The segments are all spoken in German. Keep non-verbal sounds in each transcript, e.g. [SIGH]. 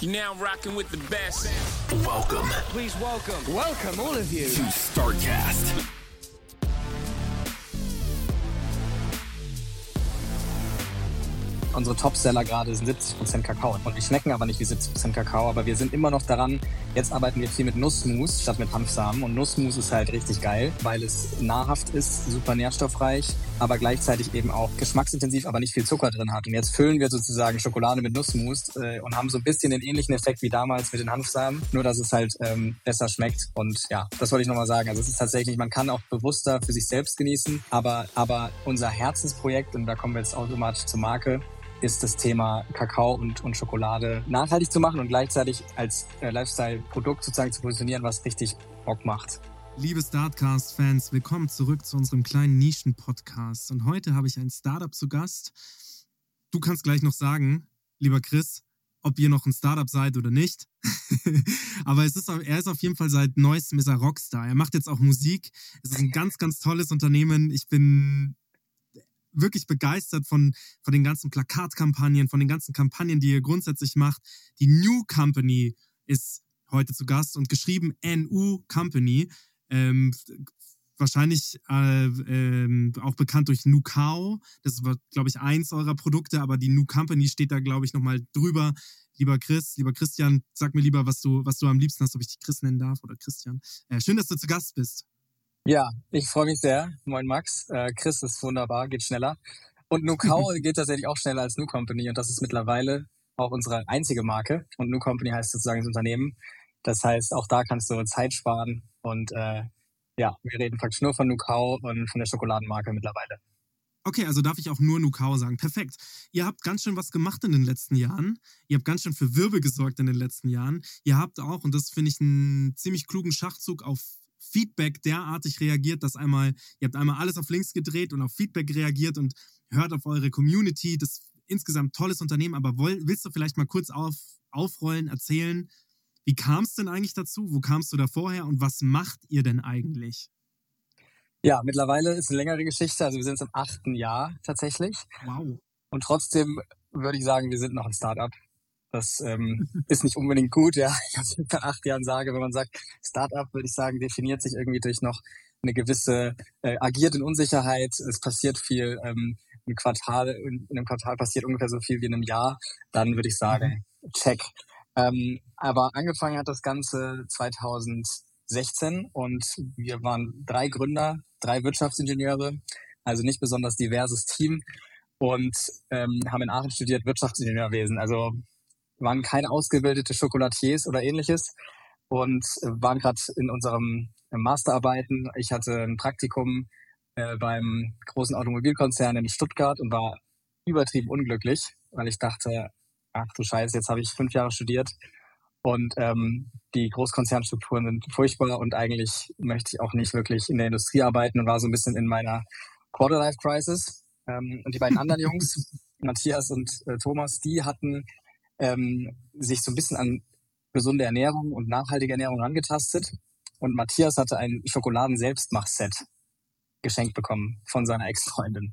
You're now rocking with the best. Welcome Please welcome, welcome all of you. to StarCast. Unsere Topseller gerade sind 70% Kakao. Und wir schmecken aber nicht wie 70% Kakao, aber wir sind immer noch daran. Jetzt arbeiten wir viel mit Nussmus statt mit Hanfsamen. Und Nussmus ist halt richtig geil, weil es nahrhaft ist, super nährstoffreich, aber gleichzeitig eben auch geschmacksintensiv, aber nicht viel Zucker drin hat. Und jetzt füllen wir sozusagen Schokolade mit Nussmus äh, und haben so ein bisschen den ähnlichen Effekt wie damals mit den Hanfsamen, nur dass es halt ähm, besser schmeckt. Und ja, das wollte ich nochmal sagen. Also es ist tatsächlich, man kann auch bewusster für sich selbst genießen, aber, aber unser Herzensprojekt, und da kommen wir jetzt automatisch zur Marke, ist das Thema Kakao und, und Schokolade nachhaltig zu machen und gleichzeitig als äh, Lifestyle-Produkt sozusagen zu positionieren, was richtig Bock macht. Liebe Startcast-Fans, willkommen zurück zu unserem kleinen Nischen-Podcast. Und heute habe ich ein Startup zu Gast. Du kannst gleich noch sagen, lieber Chris, ob ihr noch ein Startup seid oder nicht. [LAUGHS] Aber es ist, er ist auf jeden Fall seit neuestem ist er Rockstar. Er macht jetzt auch Musik. Es ist ein ganz, ganz tolles Unternehmen. Ich bin wirklich begeistert von, von den ganzen Plakatkampagnen, von den ganzen Kampagnen, die ihr grundsätzlich macht. Die New Company ist heute zu Gast und geschrieben NU Company. Ähm, wahrscheinlich äh, ähm, auch bekannt durch Nukao. Das war, glaube ich, eins eurer Produkte, aber die New Company steht da, glaube ich, nochmal drüber. Lieber Chris, lieber Christian, sag mir lieber, was du, was du am liebsten hast, ob ich dich Chris nennen darf oder Christian. Äh, schön, dass du zu Gast bist. Ja, ich freue mich sehr. Moin Max. Äh, Chris ist wunderbar, geht schneller. Und Nukao [LAUGHS] geht tatsächlich auch schneller als New Company und das ist mittlerweile auch unsere einzige Marke. Und New Company heißt sozusagen das Unternehmen. Das heißt, auch da kannst du Zeit sparen und äh, ja, wir reden praktisch nur von Nukao und von der Schokoladenmarke mittlerweile. Okay, also darf ich auch nur Nukao sagen. Perfekt. Ihr habt ganz schön was gemacht in den letzten Jahren. Ihr habt ganz schön für Wirbel gesorgt in den letzten Jahren. Ihr habt auch, und das finde ich einen ziemlich klugen Schachzug, auf Feedback derartig reagiert, dass einmal, ihr habt einmal alles auf links gedreht und auf Feedback reagiert und hört auf eure Community. Das ist insgesamt tolles Unternehmen, aber woll, willst du vielleicht mal kurz auf, aufrollen, erzählen, wie kam es denn eigentlich dazu? Wo kamst du da vorher und was macht ihr denn eigentlich? Ja, mittlerweile ist eine längere Geschichte. Also wir sind im achten Jahr tatsächlich. Wow. Und trotzdem würde ich sagen, wir sind noch ein Startup. Das ähm, [LAUGHS] ist nicht unbedingt gut, ja. Ich nach acht Jahren sage, wenn man sagt, Startup, würde ich sagen, definiert sich irgendwie durch noch eine gewisse, äh, agiert in Unsicherheit, es passiert viel, ähm, im Quartal, in, in einem Quartal passiert ungefähr so viel wie in einem Jahr, dann würde ich sagen, check. Ähm, aber angefangen hat das Ganze 2016 und wir waren drei Gründer, drei Wirtschaftsingenieure, also nicht besonders diverses Team und ähm, haben in Aachen studiert Wirtschaftsingenieurwesen. Also waren keine ausgebildete Schokolatiers oder ähnliches und waren gerade in unserem Masterarbeiten. Ich hatte ein Praktikum äh, beim großen Automobilkonzern in Stuttgart und war übertrieben unglücklich, weil ich dachte, ach du Scheiße, jetzt habe ich fünf Jahre studiert und ähm, die Großkonzernstrukturen sind furchtbar und eigentlich möchte ich auch nicht wirklich in der Industrie arbeiten und war so ein bisschen in meiner Quarter-Life-Crisis. Ähm, und die beiden anderen Jungs, [LAUGHS] Matthias und äh, Thomas, die hatten ähm, sich so ein bisschen an gesunde Ernährung und nachhaltige Ernährung angetastet. Und Matthias hatte ein Schokoladen-Selbstmach-Set geschenkt bekommen von seiner Ex-Freundin.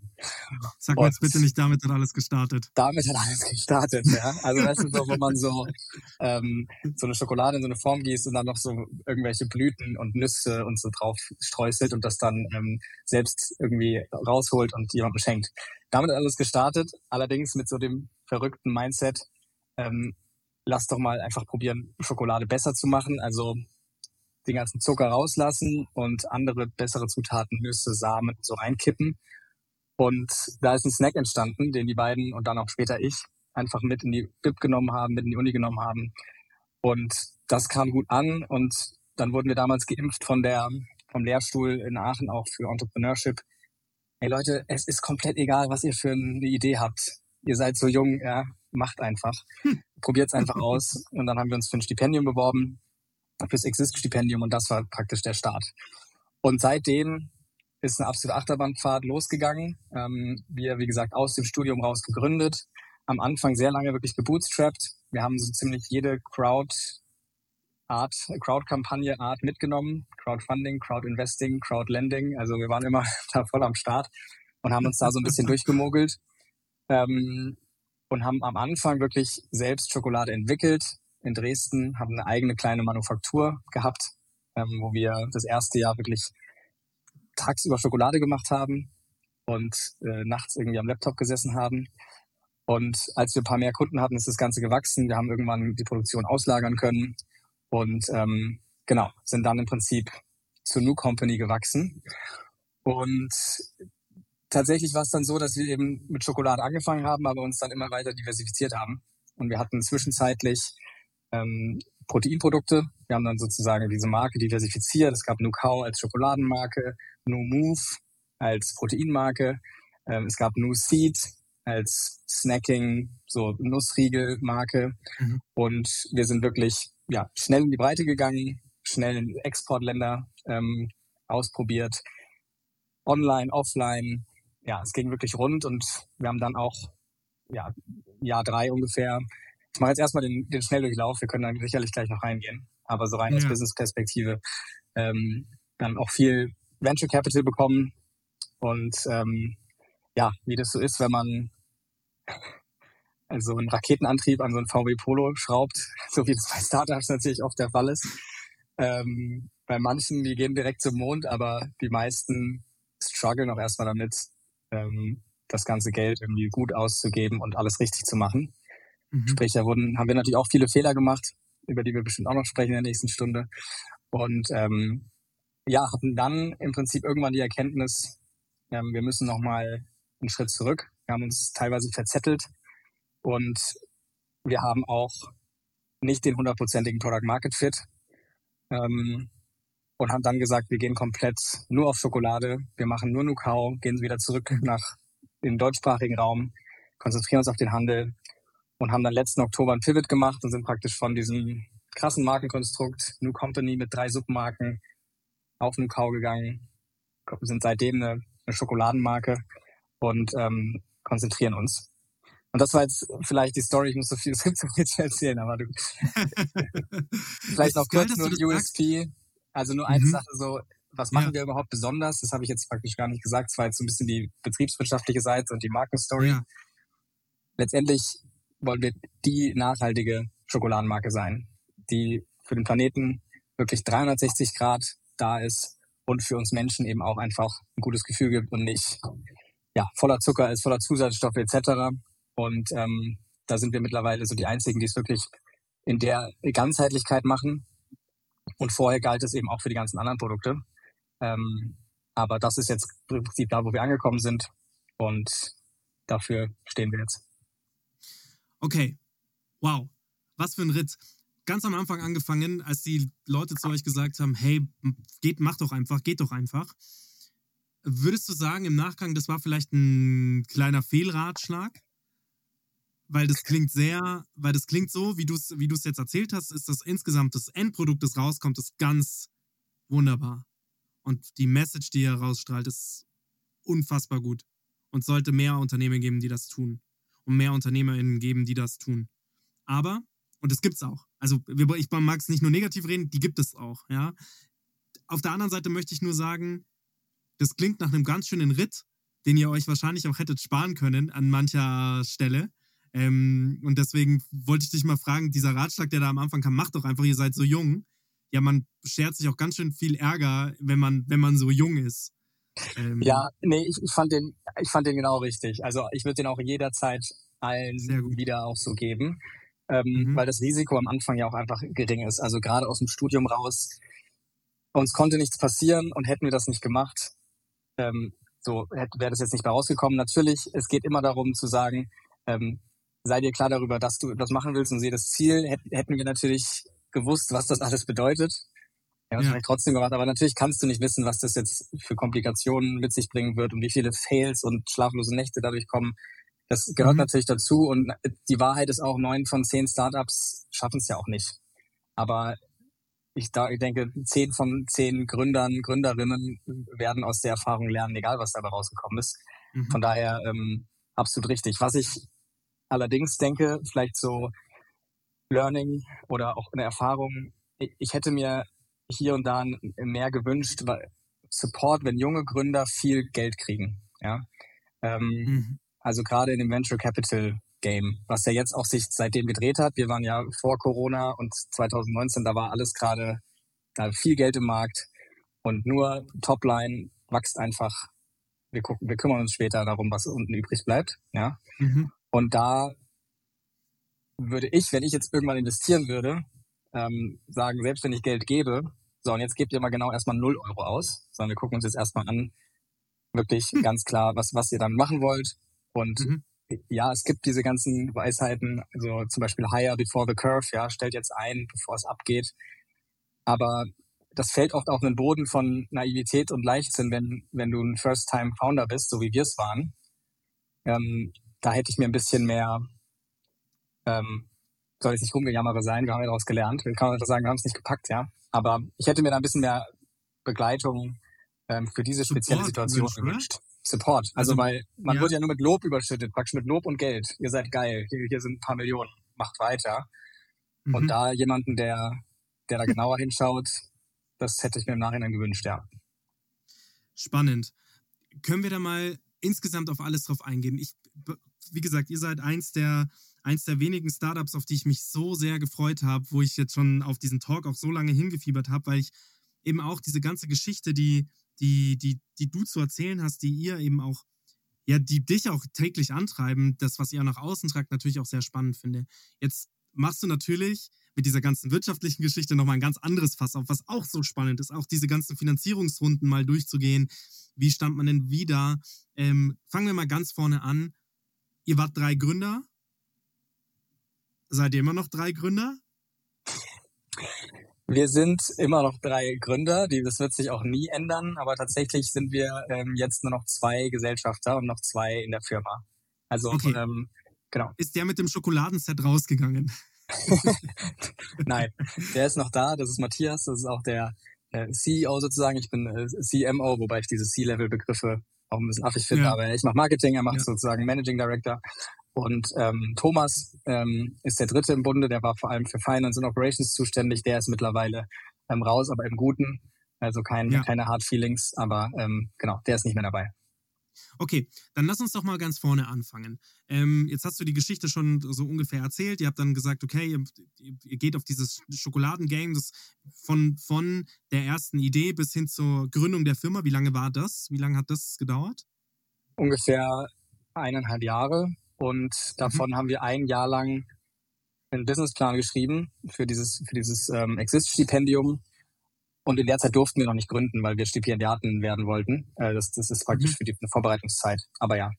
Sag mir jetzt bitte nicht, damit hat alles gestartet. Damit hat alles gestartet, ja. Also das ist so, wo man so, ähm, so eine Schokolade in so eine Form gießt und dann noch so irgendwelche Blüten und Nüsse und so drauf streuselt und das dann ähm, selbst irgendwie rausholt und jemandem schenkt. Damit hat alles gestartet, allerdings mit so dem verrückten Mindset, ähm, lass doch mal einfach probieren, Schokolade besser zu machen. Also den ganzen Zucker rauslassen und andere bessere Zutaten, Nüsse, Samen so reinkippen. Und da ist ein Snack entstanden, den die beiden und dann auch später ich einfach mit in die Bib genommen haben, mit in die Uni genommen haben. Und das kam gut an und dann wurden wir damals geimpft von der, vom Lehrstuhl in Aachen auch für Entrepreneurship. Hey Leute, es ist komplett egal, was ihr für eine Idee habt. ihr seid so jung, ja, macht einfach. Hm. Probiert's einfach [LAUGHS] aus. Und dann haben wir uns für ein Stipendium beworben, fürs Exist-Stipendium und das war praktisch der Start. Und seitdem ist eine absolute Achterbahnfahrt losgegangen. Ähm, wir, wie gesagt, aus dem Studium raus gegründet. Am Anfang sehr lange wirklich gebootstrapped. Wir haben so ziemlich jede Crowd Art, Crowd-Kampagne Art mitgenommen. Crowdfunding, Crowd-Investing, Crowd-Lending. Also wir waren immer [LAUGHS] da voll am Start und haben uns da so ein bisschen [LAUGHS] durchgemogelt. Ähm, und haben am Anfang wirklich selbst Schokolade entwickelt. In Dresden haben eine eigene kleine Manufaktur gehabt, ähm, wo wir das erste Jahr wirklich tagsüber Schokolade gemacht haben und äh, nachts irgendwie am Laptop gesessen haben. Und als wir ein paar mehr Kunden hatten, ist das Ganze gewachsen. Wir haben irgendwann die Produktion auslagern können und ähm, genau, sind dann im Prinzip zur New Company gewachsen. Und tatsächlich war es dann so, dass wir eben mit Schokolade angefangen haben, aber uns dann immer weiter diversifiziert haben. Und wir hatten zwischenzeitlich ähm, Proteinprodukte. Wir haben dann sozusagen diese Marke diversifiziert. Es gab Nukau als Schokoladenmarke, No Move als Proteinmarke. Ähm, es gab No Seed als Snacking, so Nussriegelmarke. Mhm. Und wir sind wirklich ja, schnell in die Breite gegangen, schnell in Exportländer ähm, ausprobiert, online, offline. Ja, es ging wirklich rund und wir haben dann auch ja, Jahr drei ungefähr. Ich mache jetzt erstmal den, den Schnelldurchlauf, wir können dann sicherlich gleich noch reingehen. Aber so rein ja. aus Business-Perspektive ähm, dann auch viel Venture Capital bekommen. Und ähm, ja, wie das so ist, wenn man [LAUGHS] also einen Raketenantrieb an so ein VW Polo schraubt, [LAUGHS] so wie das bei Startups natürlich oft der Fall ist. Ähm, bei manchen, die gehen direkt zum Mond, aber die meisten strugglen auch erstmal damit, ähm, das ganze Geld irgendwie gut auszugeben und alles richtig zu machen. Mhm. Sprich, da wurden, haben wir natürlich auch viele Fehler gemacht, über die wir bestimmt auch noch sprechen in der nächsten Stunde. Und ähm, ja, hatten dann im Prinzip irgendwann die Erkenntnis, ähm, wir müssen nochmal einen Schritt zurück. Wir haben uns teilweise verzettelt und wir haben auch nicht den hundertprozentigen Product Market Fit ähm, und haben dann gesagt, wir gehen komplett nur auf Schokolade, wir machen nur Nukau, gehen wieder zurück nach den deutschsprachigen Raum, konzentrieren uns auf den Handel und haben dann letzten Oktober ein Pivot gemacht und sind praktisch von diesem krassen Markenkonstrukt New Company mit drei Submarken auf Nukau gegangen, wir sind seitdem eine, eine Schokoladenmarke und ähm, konzentrieren uns. Und das war jetzt vielleicht die Story, ich muss so viel, [LAUGHS] so zu erzählen, aber du. [LAUGHS] vielleicht noch kurz nur USP. Also nur eine mhm. Sache so, was machen ja. wir überhaupt besonders? Das habe ich jetzt praktisch gar nicht gesagt. Das war jetzt so ein bisschen die betriebswirtschaftliche Seite und die Markenstory. Ja. Letztendlich wollen wir die nachhaltige Schokoladenmarke sein, die für den Planeten wirklich 360 Grad da ist und für uns Menschen eben auch einfach ein gutes Gefühl gibt und nicht ja, voller Zucker ist, voller Zusatzstoffe etc. Und ähm, da sind wir mittlerweile so die Einzigen, die es wirklich in der Ganzheitlichkeit machen. Und vorher galt es eben auch für die ganzen anderen Produkte. Ähm, aber das ist jetzt im Prinzip da, wo wir angekommen sind. Und dafür stehen wir jetzt. Okay. Wow. Was für ein Ritt. Ganz am Anfang angefangen, als die Leute zu euch gesagt haben, hey, geht, mach doch einfach, geht doch einfach. Würdest du sagen, im Nachgang, das war vielleicht ein kleiner Fehlratschlag? Weil das klingt sehr, weil das klingt so, wie du es wie jetzt erzählt hast, ist das insgesamt das Endprodukt, das rauskommt, ist ganz wunderbar. Und die Message, die er rausstrahlt, ist unfassbar gut. Und sollte mehr Unternehmen geben, die das tun. Und mehr UnternehmerInnen geben, die das tun. Aber, und das gibt es auch. Also, ich mag es nicht nur negativ reden, die gibt es auch, ja. Auf der anderen Seite möchte ich nur sagen, das klingt nach einem ganz schönen Ritt, den ihr euch wahrscheinlich auch hättet sparen können an mancher Stelle. Ähm, und deswegen wollte ich dich mal fragen, dieser Ratschlag, der da am Anfang kam, macht doch einfach, ihr seid so jung. Ja, man schert sich auch ganz schön viel Ärger, wenn man, wenn man so jung ist. Ähm, ja, nee, ich, ich, fand den, ich fand den genau richtig. Also ich würde den auch jederzeit allen wieder auch so geben. Ähm, mhm. Weil das Risiko am Anfang ja auch einfach gering ist. Also gerade aus dem Studium raus, uns konnte nichts passieren und hätten wir das nicht gemacht, ähm, so wäre das jetzt nicht mehr rausgekommen. Natürlich, es geht immer darum zu sagen, ähm, sei dir klar darüber, dass du etwas machen willst und sehe das Ziel. Hätten wir natürlich gewusst, was das alles bedeutet. Ja, ja. vielleicht trotzdem gemacht, aber natürlich kannst du nicht wissen, was das jetzt für Komplikationen mit sich bringen wird und wie viele Fails und schlaflose Nächte dadurch kommen. Das gehört Mhm. natürlich dazu und die Wahrheit ist auch, neun von zehn Startups schaffen es ja auch nicht. Aber ich, da, ich denke, zehn von zehn Gründern, Gründerinnen werden aus der Erfahrung lernen, egal was dabei rausgekommen ist. Mhm. Von daher ähm, absolut richtig. Was ich allerdings denke, vielleicht so Learning oder auch eine Erfahrung, ich, hätte mir hier und da mehr gewünscht, weil Support, wenn junge Gründer viel Geld kriegen. Ja? Ähm, Mhm. also gerade in dem Venture Capital Game, was ja jetzt auch sich seitdem gedreht hat. Wir waren ja vor Corona und 2019, da war alles gerade, da viel Geld im Markt und nur Topline wächst einfach. Wir gucken, wir kümmern uns später darum, was unten übrig bleibt. Ja. Mhm. Und da würde ich, wenn ich jetzt irgendwann investieren würde, ähm, sagen, selbst wenn ich Geld gebe, so und jetzt gebt ihr mal genau erstmal 0 Euro aus, sondern wir gucken uns jetzt erstmal an, wirklich ganz klar, was, was ihr dann machen wollt. Und Mhm. ja, es gibt diese ganzen Weisheiten, also zum Beispiel hire before the curve, ja, stellt jetzt ein, bevor es abgeht. Aber das fällt oft auf den Boden von Naivität und Leichtsinn, wenn, wenn du ein First-Time-Founder bist, so wie wir es waren. Ähm, da hätte ich mir ein bisschen mehr, ähm, soll ich nicht rumgejammere sein, wir haben ja daraus gelernt. Wir können einfach sagen, wir haben es nicht gepackt, ja. Aber ich hätte mir da ein bisschen mehr Begleitung ähm, für diese spezielle Support Situation gewünscht, oder? gewünscht. Support. Also, Also, weil man ja. wird ja nur mit Lob überschüttet, praktisch mit Lob und Geld. Ihr seid geil, hier, hier sind ein paar Millionen, macht weiter. Mhm. Und da jemanden, der, der da genauer hinschaut, das hätte ich mir im Nachhinein gewünscht, ja. Spannend. Können wir da mal insgesamt auf alles drauf eingehen? Ich, wie gesagt, ihr seid eins der, eins der wenigen Startups, auf die ich mich so sehr gefreut habe, wo ich jetzt schon auf diesen Talk auch so lange hingefiebert habe, weil ich eben auch diese ganze Geschichte, die, die, die, die du zu erzählen hast, die ihr eben auch, ja, die dich auch täglich antreiben, das, was ihr nach außen tragt, natürlich auch sehr spannend finde. Jetzt machst du natürlich mit dieser ganzen wirtschaftlichen Geschichte nochmal ein ganz anderes Fass auf, was auch so spannend ist, auch diese ganzen Finanzierungsrunden mal durchzugehen. Wie stand man denn wieder? Ähm, fangen wir mal ganz vorne an. Ihr wart drei Gründer. Seid ihr immer noch drei Gründer? Wir sind immer noch drei Gründer, die, das wird sich auch nie ändern, aber tatsächlich sind wir ähm, jetzt nur noch zwei Gesellschafter und noch zwei in der Firma. Also Okay. ähm, genau. Ist der mit dem Schokoladenset rausgegangen? [LAUGHS] Nein, der ist noch da, das ist Matthias, das ist auch der, der CEO sozusagen. Ich bin äh, CMO, wobei ich diese C-Level-Begriffe auch ein bisschen affig finde, Ja. aber ich mache Marketing, er macht Ja. sozusagen Managing Director. Und ähm, Thomas ähm, ist der dritte im Bunde, der war vor allem für Finance und Operations zuständig, der ist mittlerweile ähm, raus, aber im Guten. Also kein, Ja. keine Hard Feelings, aber ähm, genau, der ist nicht mehr dabei. Okay, dann lass uns doch mal ganz vorne anfangen. Ähm, jetzt hast du die Geschichte schon so ungefähr erzählt. Ihr habt dann gesagt, okay, ihr, ihr geht auf dieses Schokoladengame, das von, von der ersten Idee bis hin zur Gründung der Firma. Wie lange war das? Wie lange hat das gedauert? ungefähr eineinhalb Jahre und davon haben wir ein Jahr lang einen Businessplan geschrieben für dieses für dieses ähm, Exist-Stipendium und in der Zeit durften wir noch nicht gründen, weil wir Stipendiaten werden wollten. Äh, das, das ist praktisch Mhm. für die eine Vorbereitungszeit. Aber ja,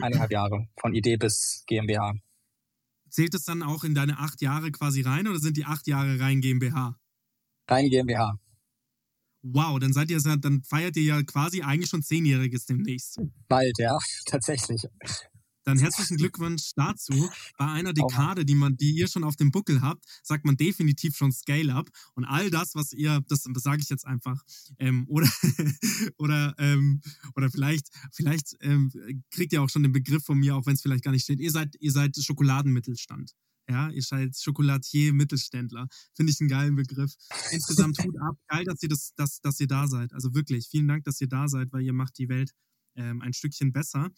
eineinhalb Jahre von Idee bis GmbH. Zählt es dann auch in deine acht Jahre quasi rein oder sind die acht Jahre rein GmbH? Rein GmbH. Wow, dann seid ihr, dann feiert ihr ja quasi eigentlich schon Zehnjähriges demnächst. Bald, ja, [LAUGHS] tatsächlich. Dann herzlichen Glückwunsch dazu. Bei einer. Dekade, die man, die ihr schon auf dem Buckel habt, sagt man definitiv schon Scale-up. Und all das, was ihr, das, das sage ich jetzt einfach, ähm, [LAUGHS] oder oder ähm, oder vielleicht vielleicht ähm, kriegt ihr auch schon den Begriff von mir, auch wenn es vielleicht gar nicht steht. Ihr seid ihr seid Schokoladenmittelstand. Ja, ihr seid Schokolatier Mittelständler. Finde ich einen geilen Begriff. Insgesamt Hut ab. Geil, dass ihr das, dass, dass ihr da seid. Also wirklich, vielen Dank, dass ihr da seid, weil ihr macht die Welt ähm, ein Stückchen besser.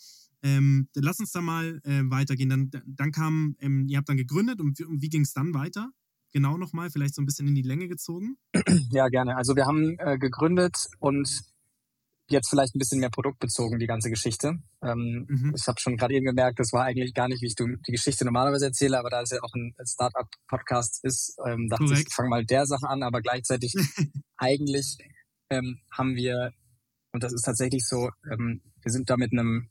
Ähm, lass uns da mal äh, weitergehen. Dann, dann kam, ähm, ihr habt dann gegründet und, wie- und wie ging es dann weiter? Genau nochmal, vielleicht so ein bisschen in die Länge gezogen. Ja, gerne. Also wir haben äh, gegründet und jetzt vielleicht ein bisschen mehr produktbezogen, die ganze Geschichte. Ähm, Mhm. Ich habe schon gerade eben gemerkt, das war eigentlich gar nicht, wie ich die Geschichte normalerweise erzähle, aber da es ja auch ein Startup-Podcast ist, ähm, dachte Korrekt. ich, ich fange mal der Sache an, aber gleichzeitig [LAUGHS] eigentlich ähm, haben wir, und das ist tatsächlich so, ähm, wir sind da mit einem,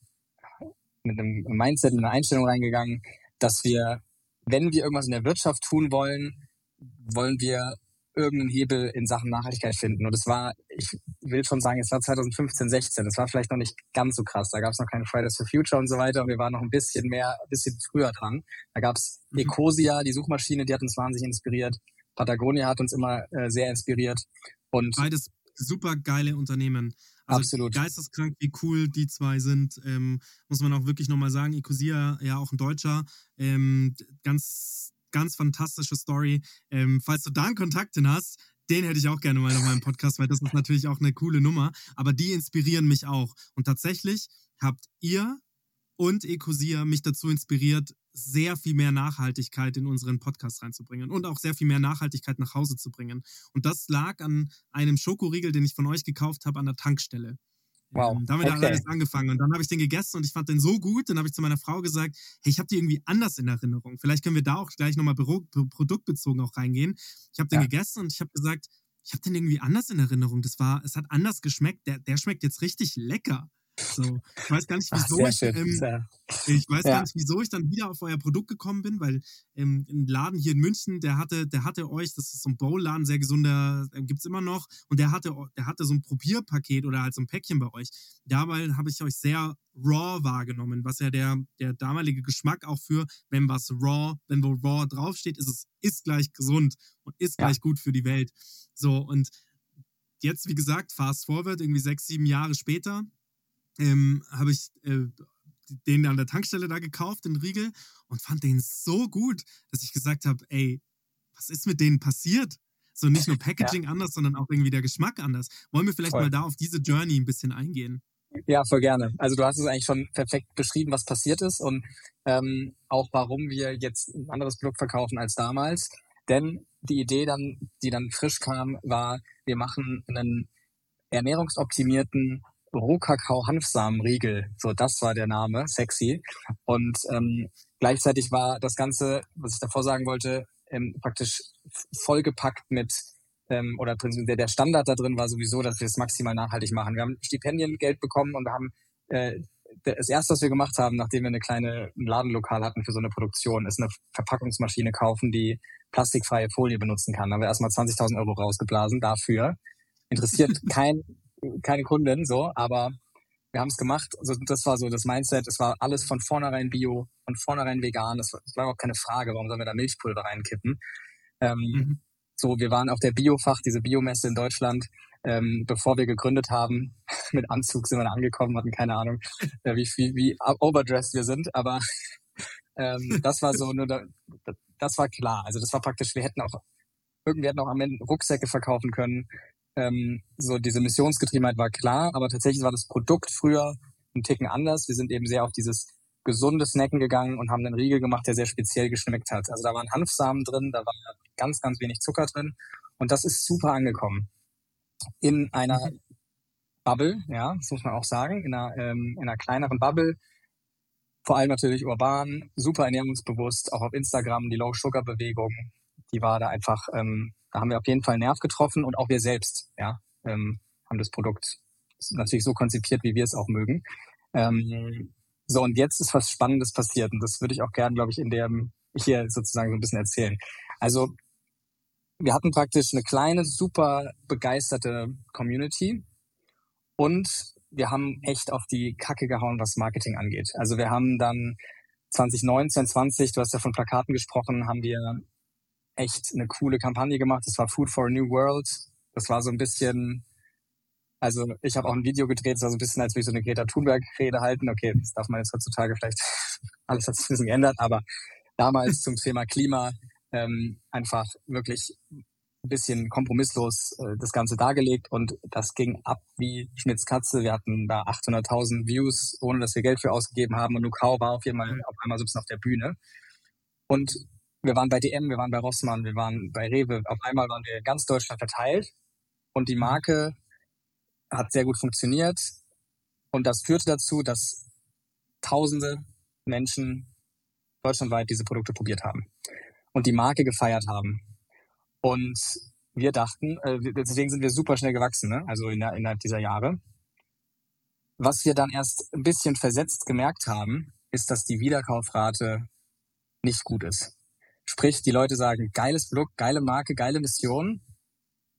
mit einem Mindset, mit einer Einstellung reingegangen, dass wir, wenn wir irgendwas in der Wirtschaft tun wollen, wollen wir irgendeinen Hebel in Sachen Nachhaltigkeit finden. Und es war, ich will schon sagen, es war 2015, 16. Das war vielleicht noch nicht ganz so krass. Da gab es noch keine Fridays for Future und so weiter. Und wir waren noch ein bisschen mehr, ein bisschen früher dran. Da gab es mhm. Ecosia, die Suchmaschine, die hat uns wahnsinnig inspiriert. Patagonia hat uns immer äh, sehr inspiriert. Und Beides super geile Unternehmen. Also Absolut. Geisteskrank, wie cool die zwei sind. Ähm, muss man auch wirklich nochmal sagen. Ecosia, ja auch ein Deutscher. Ähm, ganz ganz fantastische Story. Ähm, falls du da einen Kontakt hin hast, den hätte ich auch gerne mal in meinem Podcast, weil das ist natürlich auch eine coole Nummer. Aber die inspirieren mich auch. Und tatsächlich habt ihr und Ecosia mich dazu inspiriert, sehr viel mehr Nachhaltigkeit in unseren Podcast reinzubringen und auch sehr viel mehr Nachhaltigkeit nach Hause zu bringen. Und das lag an einem Schokoriegel, den ich von euch gekauft habe an der Tankstelle. Wow. Ähm, damit okay. hat alles angefangen. Und dann habe ich den gegessen und ich fand den so gut. Dann habe ich zu meiner Frau gesagt, hey, ich habe die irgendwie anders in Erinnerung. Vielleicht können wir da auch gleich nochmal produktbezogen auch reingehen. Ich habe den ja. gegessen und ich habe gesagt, ich habe den irgendwie anders in Erinnerung. Das war, es hat anders geschmeckt. Der, der schmeckt jetzt richtig lecker. So, ich weiß gar nicht, wieso Ach, ich, ähm, ich weiß ja. gar nicht, wieso ich dann wieder auf euer Produkt gekommen bin, weil ähm, ein Laden hier in München, der hatte, der hatte euch, das ist so ein Bowl-Laden, sehr gesunder, äh, gibt's immer noch, und der hatte, der hatte so ein Probierpaket oder halt so ein Päckchen bei euch. Dabei habe ich euch sehr raw wahrgenommen, was ja der, der damalige Geschmack auch für, wenn was raw, wenn wo raw draufsteht, ist es ist gleich gesund und ist gleich ja. gut für die Welt. So, und jetzt, wie gesagt, fast forward, irgendwie sechs, sieben Jahre später, ähm, habe ich äh, den an der Tankstelle da gekauft, den Riegel, und fand den so gut, dass ich gesagt habe, ey, was ist mit denen passiert? So nicht nur [LAUGHS] Packaging ja. anders, sondern auch irgendwie der Geschmack anders. Wollen wir vielleicht voll. mal da auf diese Journey ein bisschen eingehen? Ja, voll gerne. Also du hast es eigentlich schon perfekt beschrieben, was passiert ist und ähm, auch warum wir jetzt ein anderes Produkt verkaufen als damals. Denn die Idee dann, die dann frisch kam, war, wir machen einen ernährungsoptimierten Rohkakao-Hanfsamenriegel. So, das war der Name, sexy. Und ähm, gleichzeitig war das Ganze, was ich davor sagen wollte, ähm, praktisch vollgepackt mit ähm, oder der, der Standard da drin war sowieso, dass wir es maximal nachhaltig machen. Wir haben Stipendiengeld bekommen und wir haben äh, das erste, was wir gemacht haben, nachdem wir eine kleine ein Ladenlokal hatten für so eine Produktion, ist eine Verpackungsmaschine kaufen, die plastikfreie Folie benutzen kann. Da haben wir erstmal 20.000 Euro rausgeblasen dafür. Interessiert [LAUGHS] kein keine Kundin, so, aber wir haben es gemacht. Also das war so das Mindset. Es war alles von vornherein bio, von vornherein vegan. Das war, das war auch keine Frage, warum sollen wir da Milchpulver reinkippen. Ähm, mhm. So, wir waren auf der Biofach, diese Biomesse in Deutschland. Ähm, bevor wir gegründet haben, [LAUGHS] mit Anzug sind wir da angekommen, hatten keine Ahnung, äh, wie, wie, wie overdressed wir sind. Aber [LAUGHS] ähm, das war so, nur da, das war klar. Also das war praktisch, wir hätten auch, irgendwie hätten auch am Ende Rucksäcke verkaufen können ähm, so diese Missionsgetriebenheit war klar, aber tatsächlich war das Produkt früher ein Ticken anders. Wir sind eben sehr auf dieses gesunde Snacken gegangen und haben einen Riegel gemacht, der sehr speziell geschmeckt hat. Also da waren Hanfsamen drin, da war ganz, ganz wenig Zucker drin und das ist super angekommen. In einer mhm. Bubble, ja, das muss man auch sagen, in einer, ähm, in einer kleineren Bubble, vor allem natürlich urban, super ernährungsbewusst, auch auf Instagram, die Low-Sugar-Bewegung, die war da einfach ähm, da haben wir auf jeden Fall einen Nerv getroffen und auch wir selbst, ja, ähm, haben das Produkt natürlich so konzipiert, wie wir es auch mögen. Ähm, so, und jetzt ist was Spannendes passiert und das würde ich auch gerne, glaube ich, in dem hier sozusagen so ein bisschen erzählen. Also, wir hatten praktisch eine kleine, super begeisterte Community und wir haben echt auf die Kacke gehauen, was Marketing angeht. Also wir haben dann 2019, 20, du hast ja von Plakaten gesprochen, haben wir echt eine coole Kampagne gemacht. Das war Food for a New World. Das war so ein bisschen, also ich habe auch ein Video gedreht, das war so ein bisschen, als würde ich so eine Greta Thunberg-Rede halten. Okay, das darf man jetzt heutzutage vielleicht, [LAUGHS] alles hat sich ein bisschen geändert, aber damals zum Thema Klima ähm, einfach wirklich ein bisschen kompromisslos äh, das Ganze dargelegt und das ging ab wie Schmitz Katze. Wir hatten da 800.000 Views, ohne dass wir Geld für ausgegeben haben und Lukau war auf, einmal, auf einmal so ein bisschen auf der Bühne. Und wir waren bei DM, wir waren bei Rossmann, wir waren bei Rewe. Auf einmal waren wir in ganz Deutschland verteilt und die Marke hat sehr gut funktioniert. Und das führte dazu, dass tausende Menschen deutschlandweit diese Produkte probiert haben und die Marke gefeiert haben. Und wir dachten, äh, deswegen sind wir super schnell gewachsen, ne? also innerhalb dieser Jahre. Was wir dann erst ein bisschen versetzt gemerkt haben, ist, dass die Wiederkaufrate nicht gut ist. Sprich, die Leute sagen, geiles Produkt, geile Marke, geile Mission.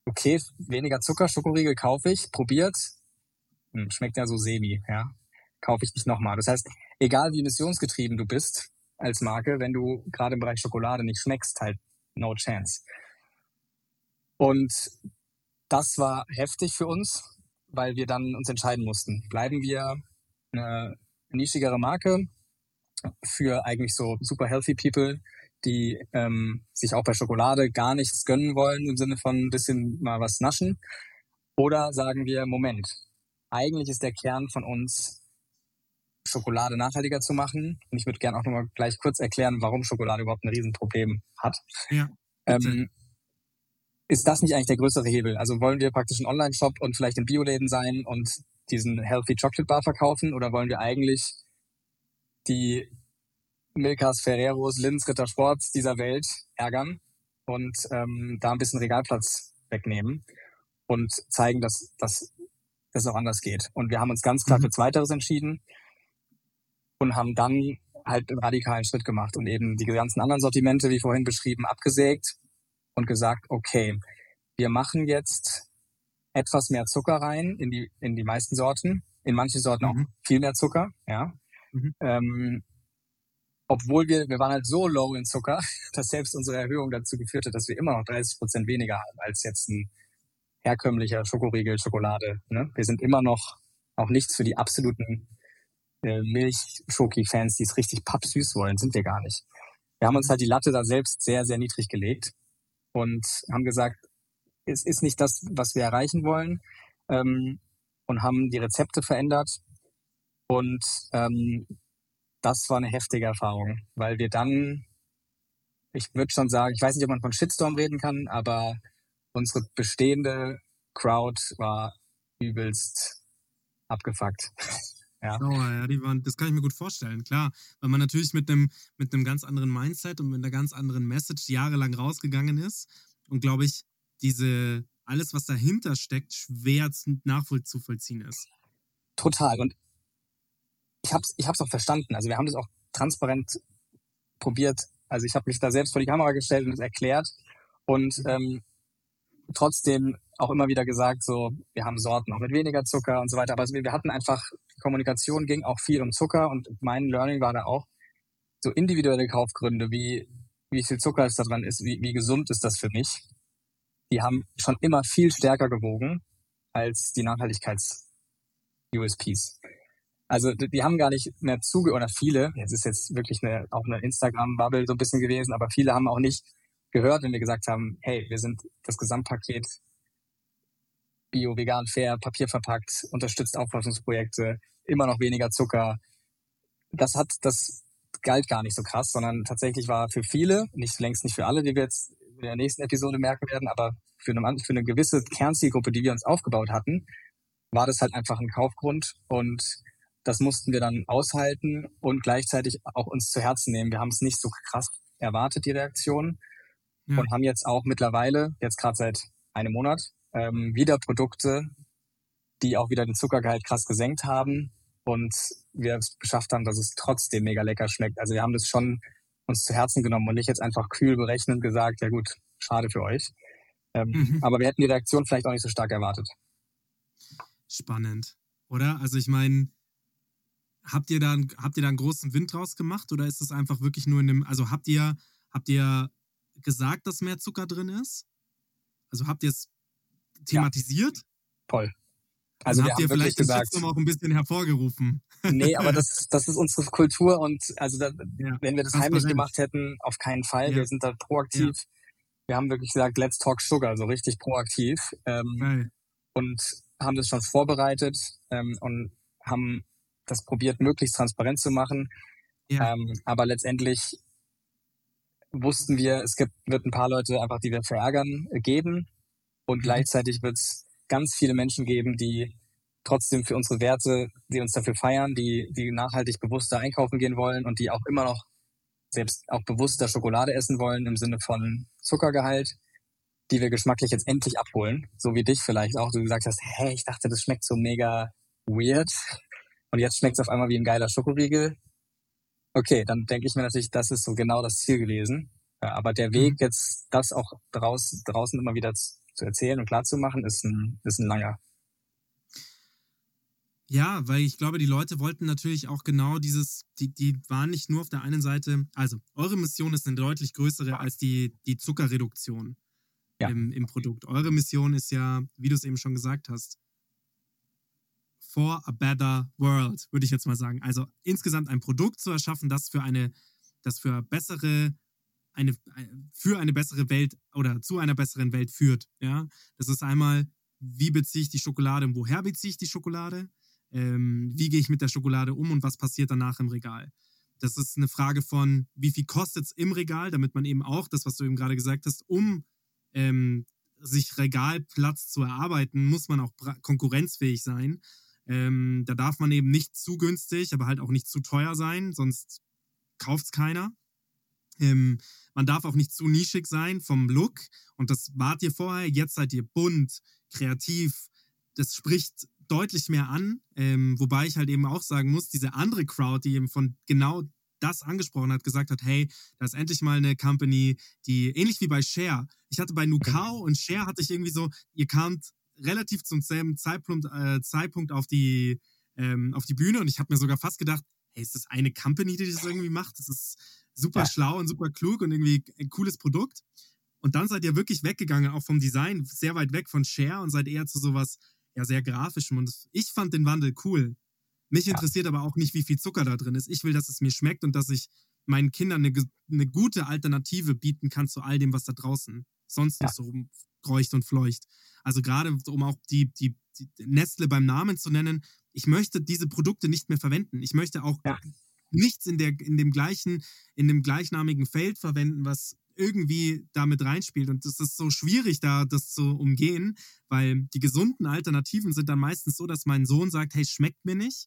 Okay, weniger Zucker, Schokoriegel kaufe ich, probiert, hm, schmeckt ja so semi, ja, kaufe ich nicht nochmal. Das heißt, egal wie missionsgetrieben du bist als Marke, wenn du gerade im Bereich Schokolade nicht schmeckst, halt no chance. Und das war heftig für uns, weil wir dann uns entscheiden mussten. Bleiben wir eine nischigere Marke für eigentlich so super healthy people, die ähm, sich auch bei Schokolade gar nichts gönnen wollen im Sinne von ein bisschen mal was naschen? Oder sagen wir, Moment, eigentlich ist der Kern von uns, Schokolade nachhaltiger zu machen. Und ich würde gerne auch nochmal gleich kurz erklären, warum Schokolade überhaupt ein Riesenproblem hat. Ja. Ähm, ist das nicht eigentlich der größere Hebel? Also wollen wir praktisch ein Online-Shop und vielleicht in Bioläden sein und diesen Healthy Chocolate Bar verkaufen? Oder wollen wir eigentlich die Milkas, Ferreros, Linz, Ritter Sports dieser Welt ärgern und ähm, da ein bisschen Regalplatz wegnehmen und zeigen, dass, dass das auch anders geht. Und wir haben uns ganz klar mhm. für Zweiteres entschieden und haben dann halt einen radikalen Schritt gemacht und eben die ganzen anderen Sortimente, wie vorhin beschrieben, abgesägt und gesagt, okay, wir machen jetzt etwas mehr Zucker rein in die, in die meisten Sorten, in manchen Sorten mhm. auch viel mehr Zucker, ja. Mhm. Ähm, obwohl wir, wir waren halt so low in Zucker, [LAUGHS] dass selbst unsere Erhöhung dazu geführt hat, dass wir immer noch 30 Prozent weniger haben als jetzt ein herkömmlicher Schokoriegel, Schokolade. Ne? Wir sind immer noch auch nichts für die absoluten äh, Milch-Schoki-Fans, die es richtig pappsüß wollen, sind wir gar nicht. Wir haben uns halt die Latte da selbst sehr, sehr niedrig gelegt und haben gesagt, es ist nicht das, was wir erreichen wollen ähm, und haben die Rezepte verändert. Und ähm, das war eine heftige Erfahrung, weil wir dann, ich würde schon sagen, ich weiß nicht, ob man von Shitstorm reden kann, aber unsere bestehende Crowd war übelst abgefuckt. [LAUGHS] Ja. Oh, ja, die waren, das kann ich mir gut vorstellen, klar. Weil man natürlich mit einem, mit einem ganz anderen Mindset und mit einer ganz anderen Message jahrelang rausgegangen ist. Und glaube ich, diese, alles, was dahinter steckt, schwer nachvollziehen ist. Total. Und ich habe es ich hab's auch verstanden. Also wir haben das auch transparent probiert. Also ich habe mich da selbst vor die Kamera gestellt und es erklärt und ähm, trotzdem auch immer wieder gesagt, so wir haben Sorten auch mit weniger Zucker und so weiter. Aber also wir hatten einfach Kommunikation ging auch viel um Zucker und mein Learning war da auch so individuelle Kaufgründe, wie wie viel Zucker es da dran ist, wie, wie gesund ist das für mich. Die haben schon immer viel stärker gewogen als die Nachhaltigkeits-USPs. Also die haben gar nicht mehr zuge oder viele, jetzt ist jetzt wirklich eine, auch eine Instagram-Bubble so ein bisschen gewesen, aber viele haben auch nicht gehört, wenn wir gesagt haben, hey, wir sind das Gesamtpaket Bio, vegan, fair, Papier verpackt, unterstützt Aufforschungsprojekte, immer noch weniger Zucker. Das hat, das galt gar nicht so krass, sondern tatsächlich war für viele, nicht längst nicht für alle, die wir jetzt in der nächsten Episode merken werden, aber für eine, für eine gewisse Kernzielgruppe, die wir uns aufgebaut hatten, war das halt einfach ein Kaufgrund und das mussten wir dann aushalten und gleichzeitig auch uns zu Herzen nehmen. Wir haben es nicht so krass erwartet, die Reaktion. Ja. Und haben jetzt auch mittlerweile, jetzt gerade seit einem Monat, ähm, wieder Produkte, die auch wieder den Zuckergehalt krass gesenkt haben und wir es geschafft haben, dass es trotzdem mega lecker schmeckt. Also wir haben das schon uns zu Herzen genommen und nicht jetzt einfach kühl berechnet gesagt, ja gut, schade für euch. Ähm, mhm. Aber wir hätten die Reaktion vielleicht auch nicht so stark erwartet. Spannend, oder? Also ich meine, habt ihr da, habt ihr da einen großen Wind draus gemacht oder ist es einfach wirklich nur in dem, also habt ihr, habt ihr gesagt, dass mehr Zucker drin ist? Also habt ihr es thematisiert? Ja. Voll. Also, also habt ihr vielleicht gesagt, auch ein bisschen hervorgerufen. Nee, aber [LAUGHS] das, das ist unsere Kultur und also da, ja, wenn wir das heimlich gemacht hätten, auf keinen Fall. Ja. Wir sind da proaktiv. Wir haben wirklich gesagt, let's talk sugar, so richtig proaktiv. Ähm, und haben das schon vorbereitet ähm, und haben das probiert, möglichst transparent zu machen. Ja. Ähm, aber letztendlich wussten wir, es gibt, wird ein paar Leute einfach, die wir verärgern, äh, geben. Und mhm. gleichzeitig wird es ganz viele Menschen geben, die trotzdem für unsere Werte, die uns dafür feiern, die, die nachhaltig bewusster einkaufen gehen wollen und die auch immer noch selbst auch bewusster Schokolade essen wollen im Sinne von Zuckergehalt, die wir geschmacklich jetzt endlich abholen. So wie dich vielleicht auch. Du gesagt hast, hey, ich dachte, das schmeckt so mega weird. Und jetzt schmeckt es auf einmal wie ein geiler Schokoriegel. Okay, dann denke ich mir natürlich, das ist so genau das Ziel gewesen. Ja, aber der Weg mhm. jetzt, das auch draus, draußen immer wieder zu erzählen und klarzumachen, ist ein, ist ein langer. Ja, weil ich glaube, die Leute wollten natürlich auch genau dieses, die, die waren nicht nur auf der einen Seite, also eure Mission ist eine deutlich größere als die, die Zuckerreduktion ja. im, im Produkt. Eure Mission ist ja, wie du es eben schon gesagt hast, for a better world, würde ich jetzt mal sagen. Also insgesamt ein Produkt zu erschaffen, das für eine, das für bessere, eine, für eine bessere Welt oder zu einer besseren Welt führt. Ja, das ist einmal, wie beziehe ich die Schokolade und woher beziehe ich die Schokolade? ähm, wie gehe ich mit der Schokolade um und was passiert danach im Regal. Das ist eine Frage von, wie viel kostet es im Regal, damit man eben auch das, was du eben gerade gesagt hast, um ähm, sich Regalplatz zu erarbeiten, muss man auch konkurrenzfähig sein. Ähm, da darf man eben nicht zu günstig, aber halt auch nicht zu teuer sein, sonst kauft es keiner. Ähm, man darf auch nicht zu nischig sein vom Look und das wart ihr vorher. Jetzt seid ihr bunt, kreativ. Das spricht deutlich mehr an. Ähm, wobei ich halt eben auch sagen muss, diese andere Crowd, die eben von genau das angesprochen hat, gesagt hat, hey, da ist endlich mal eine Company, die ähnlich wie bei Share. Ich hatte bei Nukao und Share hatte ich irgendwie so, ihr kamt relativ zum selben Zeitpunkt, äh, Zeitpunkt auf die ähm, auf die Bühne und ich habe mir sogar fast gedacht, hey, ist das eine Company, die das irgendwie macht? Das ist super ja. schlau und super klug und irgendwie ein cooles Produkt. Und dann seid ihr wirklich weggegangen, auch vom Design, sehr weit weg von Share und seid eher zu sowas ja sehr grafischem. Und ich fand den Wandel cool. Mich ja. interessiert aber auch nicht, wie viel Zucker da drin ist. Ich will, dass es mir schmeckt und dass ich meinen Kindern eine, eine gute Alternative bieten kann zu all dem, was da draußen sonst ja. noch so rumkreucht und fleucht. Also gerade, um auch die, die, die Nestle beim Namen zu nennen, ich möchte diese Produkte nicht mehr verwenden. Ich möchte auch ja. nichts in, der, in, dem gleichen, in dem gleichnamigen Feld verwenden, was irgendwie damit reinspielt. Und es ist so schwierig, da das zu umgehen, weil die gesunden Alternativen sind dann meistens so, dass mein Sohn sagt, hey, schmeckt mir nicht.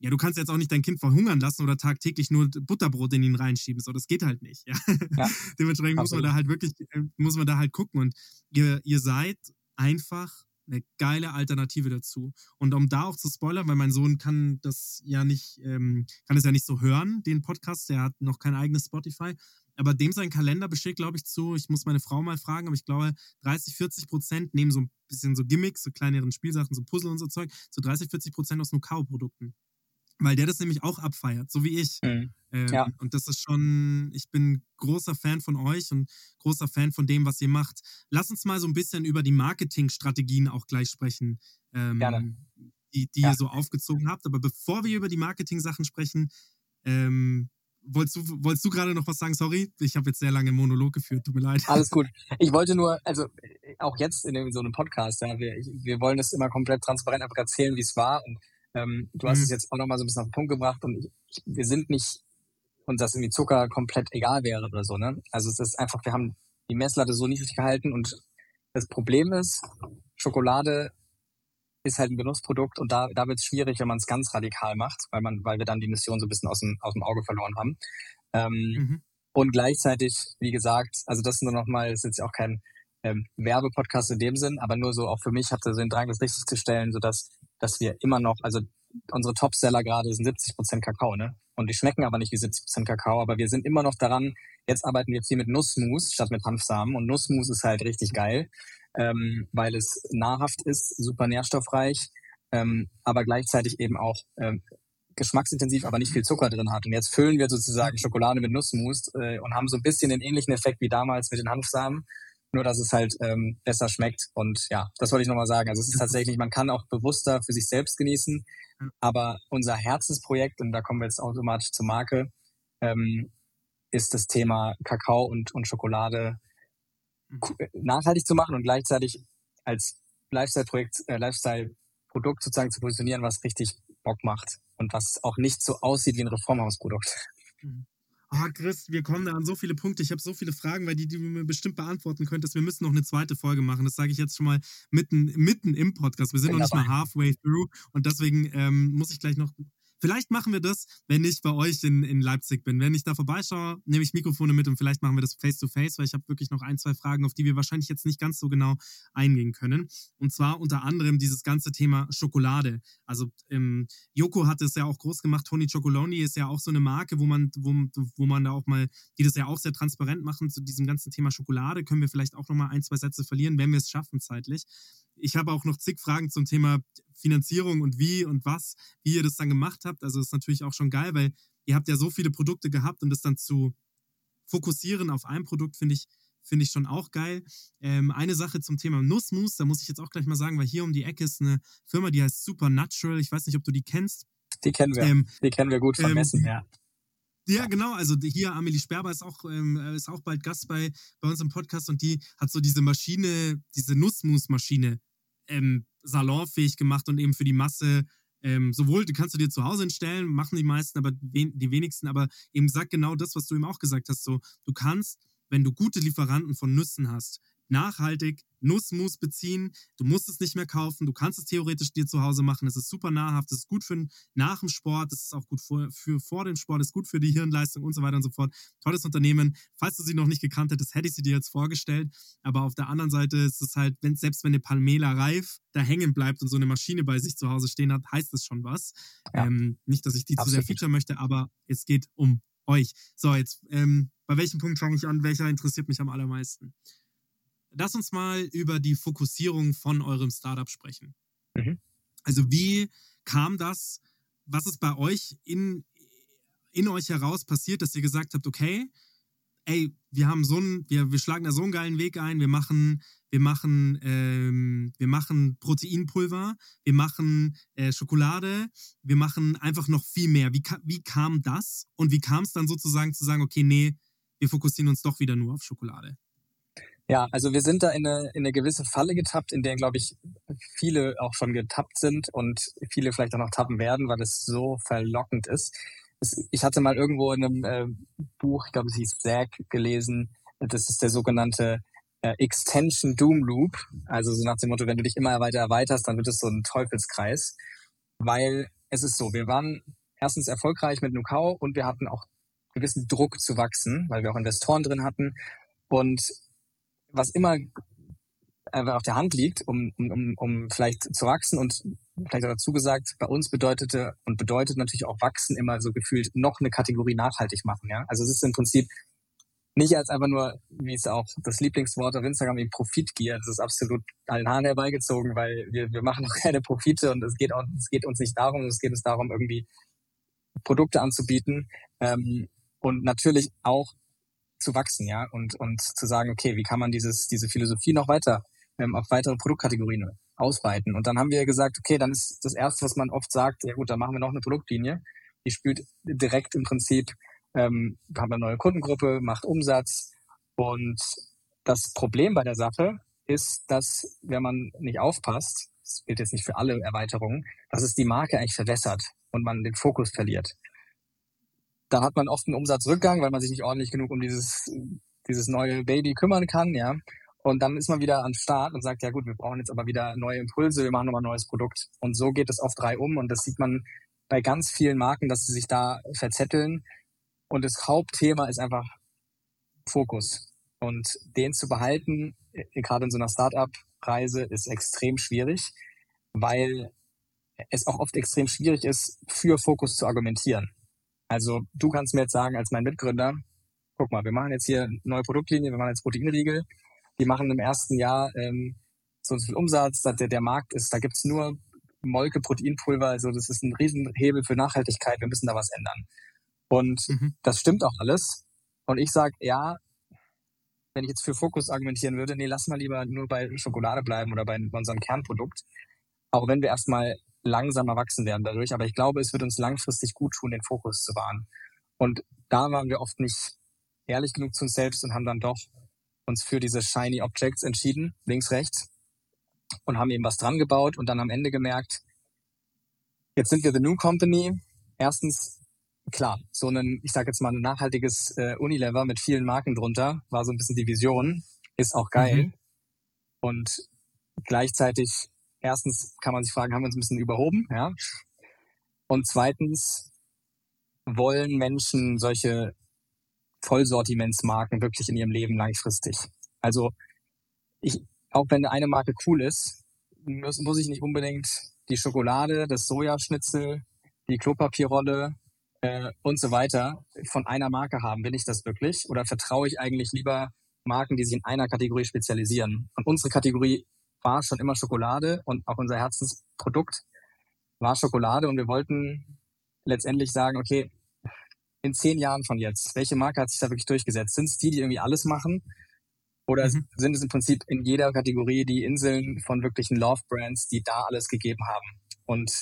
Ja, du kannst jetzt auch nicht dein Kind verhungern lassen oder tagtäglich nur Butterbrot in ihn reinschieben. So, das geht halt nicht. Ja? ja [LAUGHS] Dementsprechend muss man da halt wirklich, äh, muss man da halt gucken. Und ihr, ihr seid einfach eine geile Alternative dazu. Und um da auch zu spoilern, weil mein Sohn kann das ja nicht, ähm, kann es ja nicht so hören, den Podcast, der hat noch kein eigenes Spotify. Aber dem sein Kalender besteht, glaube ich, zu, ich muss meine Frau mal fragen, aber ich glaube, 30, 40 Prozent nehmen so ein bisschen so Gimmicks, so kleineren Spielsachen, so Puzzle und so Zeug, so 30, 40 Prozent aus Nukao-Produkten. Weil der das nämlich auch abfeiert, so wie ich. Mhm. Ähm, ja. Und das ist schon, ich bin großer Fan von euch und großer Fan von dem, was ihr macht. Lass uns mal so ein bisschen über die Marketingstrategien auch gleich sprechen, ähm, Gerne. die, die ja. ihr so aufgezogen habt. Aber bevor wir über die Marketing-Sachen sprechen, ähm, wolltest du, wolltest du gerade noch was sagen? Sorry, ich habe jetzt sehr lange Monolog geführt, tut mir leid. Alles gut. [LAUGHS] Ich wollte nur, also auch jetzt in so einem Podcast, ja, wir, wir wollen das immer komplett transparent einfach erzählen, wie es war. Und ähm, du hast mhm. es jetzt auch nochmal so ein bisschen auf den Punkt gebracht und ich, ich, wir sind nicht, und dass irgendwie Zucker komplett egal wäre oder so, ne? Also es ist einfach, wir haben die Messlatte so niedrig gehalten und das Problem ist, Schokolade ist halt ein Genussprodukt und da, da wird es schwierig, wenn man es ganz radikal macht, weil man, weil wir dann die Mission so ein bisschen aus dem, aus dem Auge verloren haben. Ähm, mhm. Und gleichzeitig, wie gesagt, also das nur nochmal, ist jetzt auch kein ähm, Werbepodcast in dem Sinn, aber nur so auch für mich hatte so den Drang, das richtig zu stellen, so dass, dass wir immer noch, also unsere Topseller gerade sind 70 Prozent Kakao, ne? Und die schmecken aber nicht wie 70 Prozent Kakao, aber wir sind immer noch daran, jetzt arbeiten wir viel mit Nussmus statt mit Hanfsamen und Nussmus ist halt richtig geil ähm, weil es nahrhaft ist, super nährstoffreich, ähm, aber gleichzeitig eben auch ähm, geschmacksintensiv, aber nicht viel Zucker drin hat. Und jetzt füllen wir sozusagen Schokolade mit Nussmus äh, und haben so ein bisschen den ähnlichen Effekt wie damals mit den Hanfsamen, nur dass es halt ähm, besser schmeckt. Und ja, das wollte ich nochmal sagen. Also es ist tatsächlich, man kann auch bewusster für sich selbst genießen, aber unser Herzensprojekt, und da kommen wir jetzt automatisch zur Marke, ähm, ist das Thema Kakao und, und Schokolade nachhaltig zu machen und gleichzeitig als Lifestyle-Projekt, äh, Lifestyle-Produkt sozusagen zu positionieren, was richtig Bock macht und was auch nicht so aussieht wie ein Reformhausprodukt. Mhm. Ah, oh, Chris, wir kommen da an so viele Punkte. Ich habe so viele Fragen, weil die, die du mir bestimmt beantworten könntest. Wir müssen noch eine zweite Folge machen. Das sage ich jetzt schon mal mitten, mitten im Podcast. Wir sind Bin noch nicht dabei. mal halfway through und deswegen ähm, muss ich gleich noch Vielleicht machen wir das, wenn ich bei euch in, in Leipzig bin. Wenn ich da vorbeischaue, nehme ich Mikrofone mit und vielleicht machen wir das face-to-face, weil ich habe wirklich noch ein, zwei Fragen, auf die wir wahrscheinlich jetzt nicht ganz so genau eingehen können. Und zwar unter anderem dieses ganze Thema Schokolade. Also ähm, Joko hat es ja auch groß gemacht. Tony Chocoloni ist ja auch so eine Marke, wo man, wo, wo man da auch mal, die das ja auch sehr transparent machen zu diesem ganzen Thema Schokolade. Können wir vielleicht auch noch mal ein, zwei Sätze verlieren, wenn wir es schaffen zeitlich. Ich habe auch noch zig Fragen zum Thema Finanzierung und wie und was, wie ihr das dann gemacht habt. Also ist natürlich auch schon geil, weil ihr habt ja so viele Produkte gehabt und das dann zu fokussieren auf ein Produkt finde ich finde ich schon auch geil. Ähm, eine Sache zum Thema Nussmus, da muss ich jetzt auch gleich mal sagen, weil hier um die Ecke ist eine Firma, die heißt Supernatural. Ich weiß nicht, ob du die kennst. Die kennen wir. Ähm, die kennen wir gut ähm, Messen, ja. Ja, genau. Also hier Amelie Sperber ist auch, ähm, ist auch bald Gast bei, bei uns im Podcast und die hat so diese Maschine, diese Nussmus-Maschine ähm, salonfähig gemacht und eben für die Masse ähm, sowohl, die kannst du dir zu Hause hinstellen, machen die meisten, aber wen, die wenigsten, aber eben sagt genau das, was du eben auch gesagt hast. So, du kannst, wenn du gute Lieferanten von Nüssen hast, nachhaltig Nussmus beziehen. Du musst es nicht mehr kaufen. Du kannst es theoretisch dir zu Hause machen. Es ist super nahrhaft. Es ist gut für nach dem Sport. Es ist auch gut für, für vor dem Sport. Es ist gut für die Hirnleistung und so weiter und so fort. Tolles Unternehmen. Falls du sie noch nicht gekannt hättest, hätte ich sie dir jetzt vorgestellt. Aber auf der anderen Seite ist es halt, wenn, selbst wenn eine Palmela reif da hängen bleibt und so eine Maschine bei sich zu Hause stehen hat, heißt das schon was. Ja. Ähm, nicht, dass ich die Absolut. zu sehr feature möchte, aber es geht um euch. So, jetzt, ähm, bei welchem Punkt fange ich an? Welcher interessiert mich am allermeisten? Lass uns mal über die Fokussierung von eurem Startup sprechen. Mhm. Also wie kam das? Was ist bei euch in, in euch heraus passiert, dass ihr gesagt habt, okay, ey, wir haben so einen, wir, wir schlagen da so einen geilen Weg ein, wir machen, wir machen, ähm, wir machen Proteinpulver, wir machen äh, Schokolade, wir machen einfach noch viel mehr. Wie, wie kam das? Und wie kam es dann sozusagen zu sagen, okay, nee, wir fokussieren uns doch wieder nur auf Schokolade? Ja, also wir sind da in eine, in eine gewisse Falle getappt, in der, glaube ich, viele auch schon getappt sind und viele vielleicht auch noch tappen werden, weil es so verlockend ist. Es, ich hatte mal irgendwo in einem äh, Buch, ich glaube, es hieß Zack, gelesen, das ist der sogenannte äh, Extension Doom Loop. Also so nach dem Motto, wenn du dich immer weiter erweiterst, dann wird es so ein Teufelskreis. Weil es ist so, wir waren erstens erfolgreich mit Nukau und wir hatten auch gewissen Druck zu wachsen, weil wir auch Investoren drin hatten. Und was immer auf der Hand liegt, um, um, um vielleicht zu wachsen und vielleicht auch dazu gesagt, bei uns bedeutete und bedeutet natürlich auch wachsen immer so gefühlt noch eine Kategorie nachhaltig machen. Ja? Also es ist im Prinzip nicht als einfach nur, wie es auch das Lieblingswort auf Instagram wie Profitgier, das ist absolut allen Haaren herbeigezogen, weil wir, wir machen noch [LAUGHS] keine Profite und es geht auch, es geht uns nicht darum, es geht uns darum, irgendwie Produkte anzubieten ähm, und natürlich auch zu wachsen, ja, und, und zu sagen, okay, wie kann man dieses, diese Philosophie noch weiter ähm, auf weitere Produktkategorien ausweiten? Und dann haben wir gesagt, okay, dann ist das erste, was man oft sagt, ja gut, dann machen wir noch eine Produktlinie. Die spielt direkt im Prinzip, ähm, haben eine neue Kundengruppe, macht Umsatz. Und das Problem bei der Sache ist, dass wenn man nicht aufpasst, das gilt jetzt nicht für alle Erweiterungen, dass es die Marke eigentlich verwässert und man den Fokus verliert dann hat man oft einen Umsatzrückgang, weil man sich nicht ordentlich genug um dieses, dieses neue Baby kümmern kann, ja. Und dann ist man wieder am Start und sagt, ja gut, wir brauchen jetzt aber wieder neue Impulse, wir machen nochmal ein neues Produkt. Und so geht es oft drei um und das sieht man bei ganz vielen Marken, dass sie sich da verzetteln. Und das Hauptthema ist einfach Fokus. Und den zu behalten, äh, gerade in so einer Startup-Reise, ist extrem schwierig, weil es auch oft extrem schwierig ist, für Fokus zu argumentieren. Also du kannst mir jetzt sagen, als mein Mitgründer, guck mal, wir machen jetzt hier eine neue Produktlinie, wir machen jetzt Proteinriegel, die machen im ersten Jahr ähm, so viel Umsatz, der, der Markt ist, da gibt's nur Molke, Proteinpulver, also das ist ein Riesenhebel für Nachhaltigkeit, wir müssen da was ändern. Und mhm. das stimmt auch alles. Und ich sage, ja, wenn ich jetzt für Fokus argumentieren würde, nee, lass mal lieber nur bei Schokolade bleiben oder bei unserem Kernprodukt. Auch wenn wir erstmal langsamer wachsen werden dadurch. Aber ich glaube, es wird uns langfristig gut tun, den Fokus zu wahren. Und da waren wir oft nicht ehrlich genug zu uns selbst und haben dann doch uns für diese Shiny Objects entschieden, links, rechts, und haben eben was dran gebaut und dann am Ende gemerkt, jetzt sind wir The New Company. Erstens, klar, so ein, ich sage jetzt mal, ein nachhaltiges äh, Unilever mit vielen Marken drunter, war so ein bisschen die Vision, ist auch geil. Mhm. Und gleichzeitig erstens kann man sich fragen, haben wir uns ein bisschen überhoben, ja? Und zweitens wollen Menschen solche Vollsortimentsmarken wirklich in ihrem Leben langfristig. Also ich, auch wenn eine Marke cool ist, muss, muss ich nicht unbedingt die Schokolade, das Sojaschnitzel, die Klopapierrolle äh, und so weiter von einer Marke haben. Bin ich das wirklich? Oder vertraue ich eigentlich lieber Marken, die sich in einer Kategorie spezialisieren? Und unsere Kategorie war schon immer Schokolade und auch unser Herzensprodukt war Schokolade und wir wollten letztendlich sagen, okay, in zehn Jahren von jetzt, welche Marke hat sich da wirklich durchgesetzt? Sind es die, die irgendwie alles machen? Oder mhm. sind es im Prinzip in jeder Kategorie die Inseln von wirklichen Love-Brands, die da alles gegeben haben? Und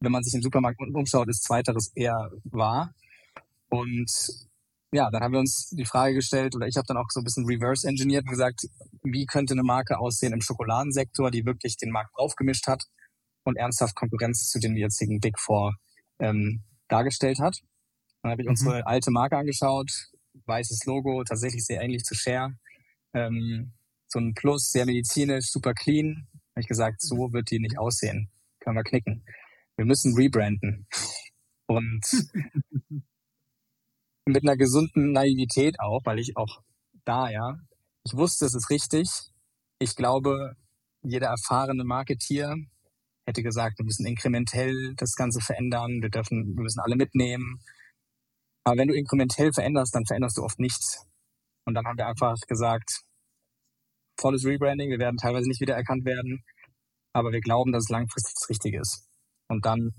wenn man sich im Supermarkt umschaut, ist zweiteres eher wahr. Und ja, dann haben wir uns die Frage gestellt, oder ich habe dann auch so ein bisschen reverse engineert und gesagt, wie könnte eine Marke aussehen im Schokoladensektor, die wirklich den Markt aufgemischt hat und ernsthaft Konkurrenz zu den jetzigen Big Four ähm, dargestellt hat. Dann habe ich mhm. unsere alte Marke angeschaut, weißes Logo, tatsächlich sehr ähnlich zu Share, ähm, so ein Plus, sehr medizinisch, super clean. Habe ich gesagt, so wird die nicht aussehen. Können wir knicken. Wir müssen rebranden. Und [LAUGHS] mit einer gesunden Naivität auch, weil ich auch da, ja, ich wusste, es ist richtig. Ich glaube, jeder erfahrene Marketier hätte gesagt, wir müssen inkrementell das Ganze verändern, wir dürfen, wir müssen alle mitnehmen. Aber wenn du inkrementell veränderst, dann veränderst du oft nichts. Und dann haben wir einfach gesagt, volles Rebranding, wir werden teilweise nicht wiedererkannt werden, aber wir glauben, dass es langfristig das Richtige ist. Und dann,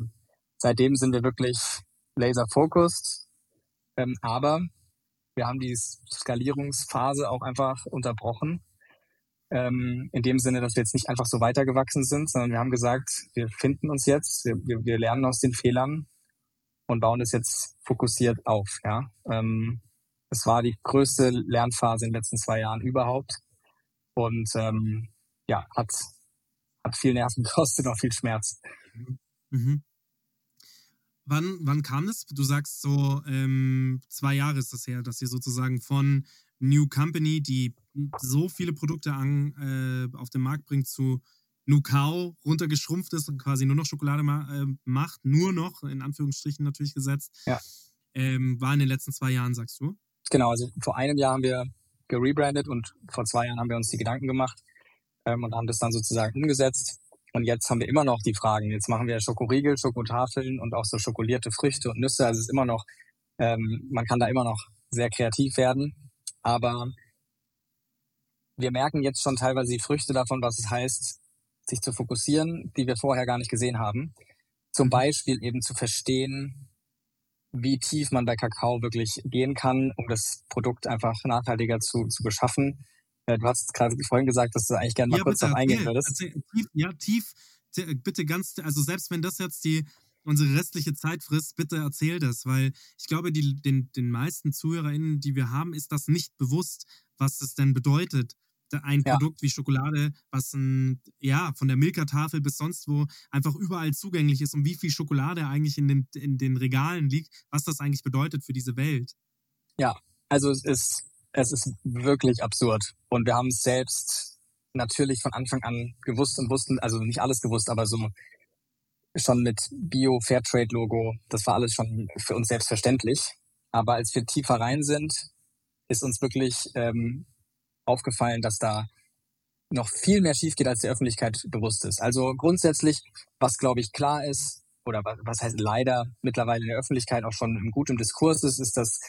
seitdem sind wir wirklich laser-focused, ähm, aber wir haben die Skalierungsphase auch einfach unterbrochen. Ähm, in dem Sinne, dass wir jetzt nicht einfach so weitergewachsen sind, sondern wir haben gesagt, wir finden uns jetzt, wir, wir, lernen aus den Fehlern und bauen das jetzt fokussiert auf. Ja, ähm, es war die größte Lernphase in den letzten zwei Jahren überhaupt. Und ähm, ja, hat, hat viel Nerven gekostet, [LAUGHS] auch viel Schmerz. Mhm. Wann, wann kam das? Du sagst so, ähm, zwei Jahre ist das her, dass ihr sozusagen von New Company, die so viele Produkte an, äh, auf den Markt bringt, zu Cow runtergeschrumpft ist und quasi nur noch Schokolade ma äh, macht, nur noch, in Anführungsstrichen natürlich gesetzt, ja. ähm, war in den letzten zwei Jahren, sagst du? Genau, also vor einem Jahr haben wir gerebrandet und vor zwei Jahren haben wir uns die Gedanken gemacht ähm, und haben das dann sozusagen umgesetzt. Und jetzt haben wir immer noch die Fragen. Jetzt machen wir Schokoriegel, Schokotafeln und auch so schokolierte Früchte und Nüsse. Also es ist immer noch, ähm, man kann da immer noch sehr kreativ werden. Aber wir merken jetzt schon teilweise die Früchte davon, was es heißt, sich zu fokussieren, die wir vorher gar nicht gesehen haben. Zum Beispiel eben zu verstehen, wie tief man bei Kakao wirklich gehen kann, um das Produkt einfach nachhaltiger zu, zu beschaffen. Äh, du hast gerade vorhin gesagt, dass du eigentlich gerne mal ja, kurz darauf eingehen würdest. Tief, ja, tief, bitte ganz, also selbst wenn das jetzt die unsere restliche Zeit frisst, bitte erzähl das, weil ich glaube, die, den, den meisten ZuhörerInnen, die wir haben, ist das nicht bewusst, was es denn bedeutet, ein ja. Produkt wie Schokolade, was ein, ja, von der Milka-Tafel bis sonst wo einfach überall zugänglich ist und wie viel Schokolade eigentlich in den, in den Regalen liegt, was das eigentlich bedeutet für diese Welt. Ja, also es ist, es ist wirklich absurd. Und wir haben es selbst natürlich von Anfang an gewusst und wussten, also nicht alles gewusst, aber so schon mit Bio-Fairtrade-Logo, das war alles schon für uns selbstverständlich. Aber als wir tiefer rein sind, ist uns wirklich ähm, aufgefallen, dass da noch viel mehr schief geht, als der Öffentlichkeit bewusst ist. Also grundsätzlich, was glaube ich klar ist, oder was heißt leider mittlerweile in der Öffentlichkeit auch schon im gutem Diskurs ist, ist, dass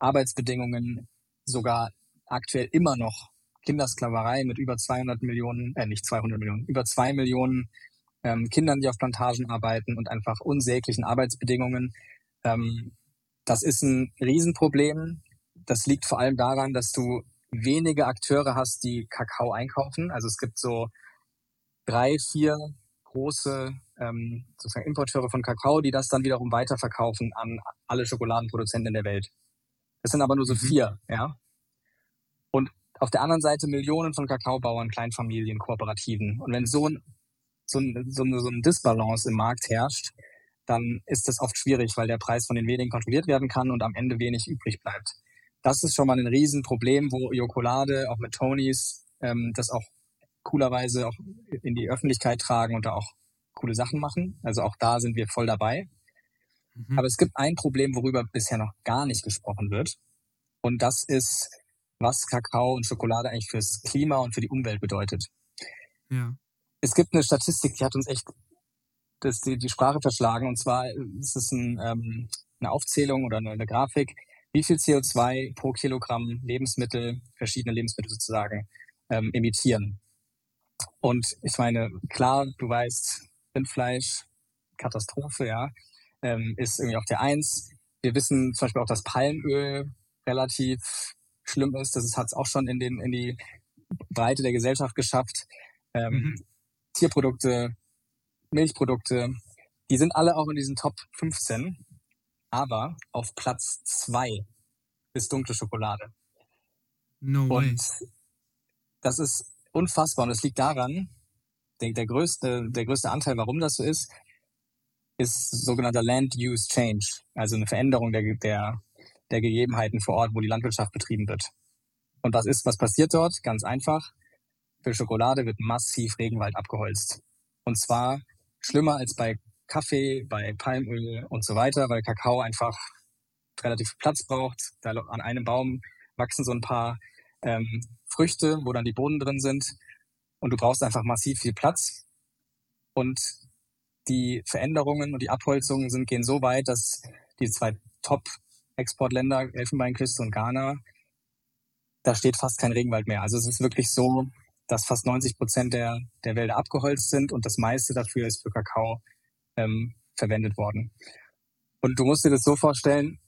Arbeitsbedingungen sogar aktuell immer noch Kindersklaverei mit über 200 Millionen, äh nicht 200 Millionen, über zwei Millionen ähm, Kindern, die auf Plantagen arbeiten und einfach unsäglichen Arbeitsbedingungen. Ähm, das ist ein Riesenproblem. Das liegt vor allem daran, dass du wenige Akteure hast, die Kakao einkaufen. Also es gibt so drei, vier große ähm, sozusagen Importeure von Kakao, die das dann wiederum weiterverkaufen an alle Schokoladenproduzenten in der Welt. Das sind aber nur so mhm. vier, ja. Auf der anderen Seite Millionen von Kakaobauern, Kleinfamilien, Kooperativen. Und wenn so ein, so ein, so ein, so ein Disbalance im Markt herrscht, dann ist das oft schwierig, weil der Preis von den wenigen kontrolliert werden kann und am Ende wenig übrig bleibt das ist schon mal ein Riesenproblem, wo Jokolade auch mit Tonys ähm, das auch coolerweise auch in die Öffentlichkeit tragen und da auch coole Sachen machen. Also auch da sind wir voll dabei. Mhm. Aber es gibt ein Problem, worüber bisher noch gar nicht gesprochen wird. Und das ist, was Kakao und Schokolade eigentlich fürs Klima und für die Umwelt bedeutet. Ja. Es gibt eine Statistik, die hat uns echt das, die, die Sprache verschlagen. Und zwar ist es ein, ähm, eine Aufzählung oder eine, eine Grafik, wie viel CO2 pro Kilogramm Lebensmittel, verschiedene Lebensmittel sozusagen, ähm, emittieren. Und ich meine, klar, du weißt, Rindfleisch, Katastrophe, ja, ähm, ist irgendwie auf der Eins. Wir wissen zum Beispiel auch, dass Palmöl relativ schlimm ist. Das hat es auch schon in, den, in die Breite der Gesellschaft geschafft. Ähm, Mhm. Tierprodukte, Milchprodukte, die sind alle auch in diesen Top 15. Aber auf Platz zwei ist dunkle Schokolade. No way. Und das ist unfassbar. Und es liegt daran, der, der, größte, der größte Anteil, warum das so ist, ist sogenannter Land Use Change, also eine Veränderung der, der, der Gegebenheiten vor Ort, wo die Landwirtschaft betrieben wird. Und was ist, was passiert dort? Ganz einfach. Für Schokolade wird massiv Regenwald abgeholzt. Und zwar schlimmer als bei Kaffee, bei Palmöl und so weiter, weil Kakao einfach relativ viel Platz braucht. Da an einem Baum wachsen so ein paar ähm, Früchte, wo dann die Bohnen drin sind. Und du brauchst einfach massiv viel Platz. Und die Veränderungen und die Abholzungen sind, gehen so weit, dass die zwei Top-Exportländer, Elfenbeinküste und Ghana, da steht fast kein Regenwald mehr. Also es ist wirklich so, dass fast 90 Prozent der, der Wälder abgeholzt sind und das meiste dafür ist für Kakao ähm, verwendet worden. Und du musst dir das so vorstellen,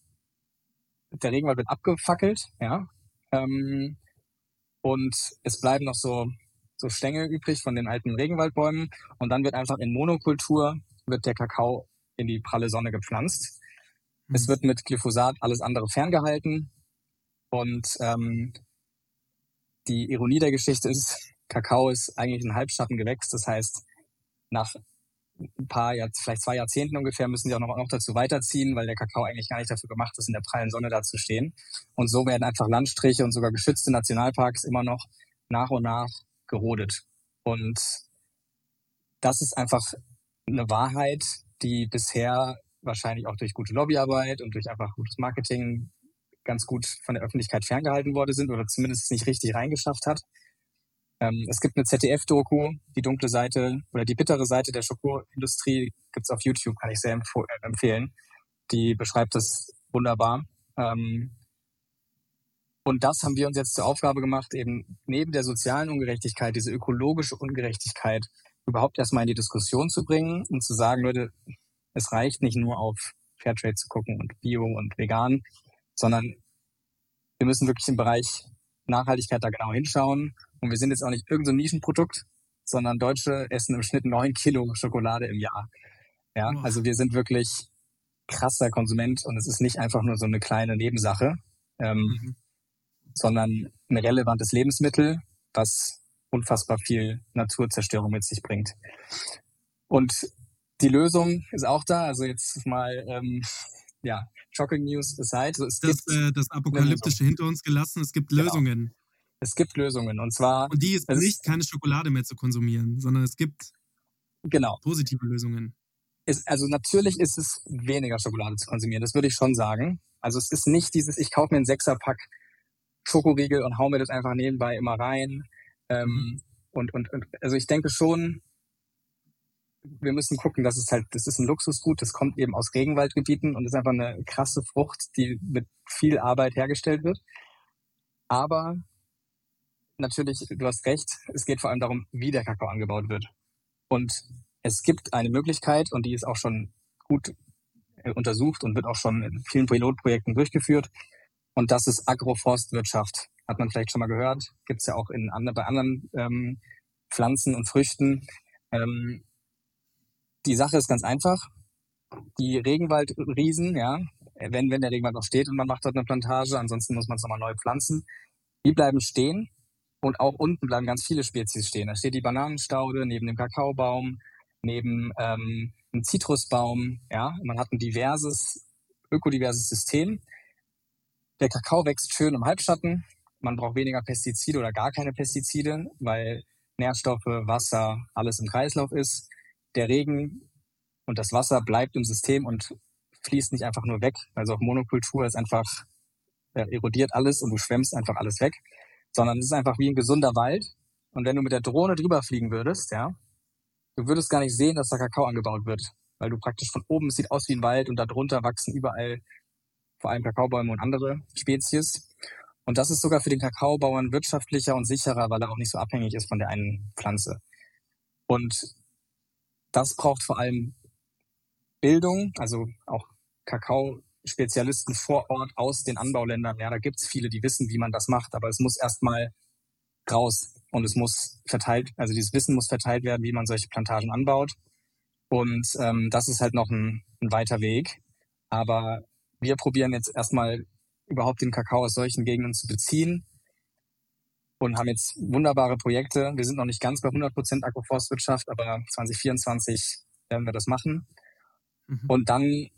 der Regenwald wird abgefackelt, ja, ähm, und es bleiben noch so, so Stängel übrig von den alten Regenwaldbäumen und dann wird einfach in Monokultur wird der Kakao in die pralle Sonne gepflanzt. Mhm. Es wird mit Glyphosat alles andere ferngehalten und ähm, die Ironie der Geschichte ist, [LAUGHS] Kakao ist eigentlich ein Halbschattengewächs. Das heißt, nach ein paar, Jahr, vielleicht zwei Jahrzehnten ungefähr, müssen sie auch noch, noch dazu weiterziehen, weil der Kakao eigentlich gar nicht dafür gemacht ist, in der prallen Sonne da zu stehen. Und so werden einfach Landstriche und sogar geschützte Nationalparks immer noch nach und nach gerodet. Und das ist einfach eine Wahrheit, die bisher wahrscheinlich auch durch gute Lobbyarbeit und durch einfach gutes Marketing ganz gut von der Öffentlichkeit ferngehalten worden sind oder zumindest nicht richtig reingeschafft hat. Ähm, es gibt eine ZDF-Doku, die dunkle Seite oder die bittere Seite der Schokoindustrie gibt's auf YouTube, kann ich sehr empf äh, empfehlen. Die beschreibt das wunderbar. Ähm, und das haben wir uns jetzt zur Aufgabe gemacht, eben neben der sozialen Ungerechtigkeit, diese ökologische Ungerechtigkeit überhaupt erstmal in die Diskussion zu bringen und zu sagen, Leute, es reicht nicht nur auf Fairtrade zu gucken und Bio und vegan, sondern wir müssen wirklich im Bereich Nachhaltigkeit da genau hinschauen. Und wir sind jetzt auch nicht irgendein so Nischenprodukt, sondern Deutsche essen im Schnitt neun Kilo Schokolade im Jahr. Ja, Wow. also wir sind wirklich krasser Konsument und es ist nicht einfach nur so eine kleine Nebensache, ähm, Mhm. sondern ein relevantes Lebensmittel, was unfassbar viel Naturzerstörung mit sich bringt. Und die Lösung ist auch da. Also jetzt mal, ähm, ja, Shocking News aside. Also es, Das, gibt, äh, das Apokalyptische hinter uns gelassen. Es gibt Genau. Lösungen. es gibt Lösungen. Und zwar, Und die ist nicht keine Schokolade mehr zu konsumieren, sondern es gibt genau. positive Lösungen. Ist, also natürlich ist es weniger Schokolade zu konsumieren. Das würde ich schon sagen. Also es ist nicht dieses, ich kaufe mir einen Sechserpack Schokoriegel und hau mir das einfach nebenbei immer rein. Ähm, und, und, und, also ich denke schon, wir müssen gucken, dass es halt, das ist ein Luxusgut, das kommt eben aus Regenwaldgebieten und ist einfach eine krasse Frucht, die mit viel Arbeit hergestellt wird. Aber natürlich, du hast recht, es geht vor allem darum, wie der Kakao angebaut wird. Und es gibt eine Möglichkeit und die ist auch schon gut äh, untersucht und wird auch schon in vielen Pilotprojekten durchgeführt. Und das ist Agroforstwirtschaft. Hat man vielleicht schon mal gehört. Gibt es ja auch in bei anderen ähm, Pflanzen und Früchten. Ähm, die Sache ist ganz einfach. Die Regenwaldriesen, ja, wenn, wenn der Regenwald noch steht und man macht dort eine Plantage, ansonsten muss man es nochmal neu pflanzen, die bleiben stehen und auch unten bleiben ganz viele Spezies stehen. Da steht die Bananenstaude neben dem Kakaobaum, neben ähm, einem Zitrusbaum, ja, man hat ein diverses, ökodiverses System. Der Kakao wächst schön im Halbschatten, man braucht weniger Pestizide oder gar keine Pestizide, weil Nährstoffe, Wasser, alles im Kreislauf ist. Der Regen und das Wasser bleibt im System und fließt nicht einfach nur weg. Also auch Monokultur ist einfach, äh, erodiert alles und du schwemmst einfach alles weg, sondern es ist einfach wie ein gesunder Wald. Und wenn du mit der Drohne drüber fliegen würdest, ja, du würdest gar nicht sehen, dass da Kakao angebaut wird, weil du praktisch von oben, es sieht aus wie ein Wald und darunter wachsen überall vor allem Kakaobäume und andere Spezies. Und das ist sogar für den Kakaobauern wirtschaftlicher und sicherer, weil er auch nicht so abhängig ist von der einen Pflanze. Und das braucht vor allem Bildung, also auch Kakao-Spezialisten vor Ort aus den Anbauländern. Ja, da gibt's viele, die wissen, wie man das macht, aber es muss erstmal raus und es muss verteilt, also dieses Wissen muss verteilt werden, wie man solche Plantagen anbaut. Und ähm, das ist halt noch ein, ein weiter Weg. Aber wir probieren jetzt erstmal überhaupt den Kakao aus solchen Gegenden zu beziehen und haben jetzt wunderbare Projekte. Wir sind noch nicht ganz bei 100 Prozent Agroforstwirtschaft, aber 2024 werden wir das machen. Mhm. Und dann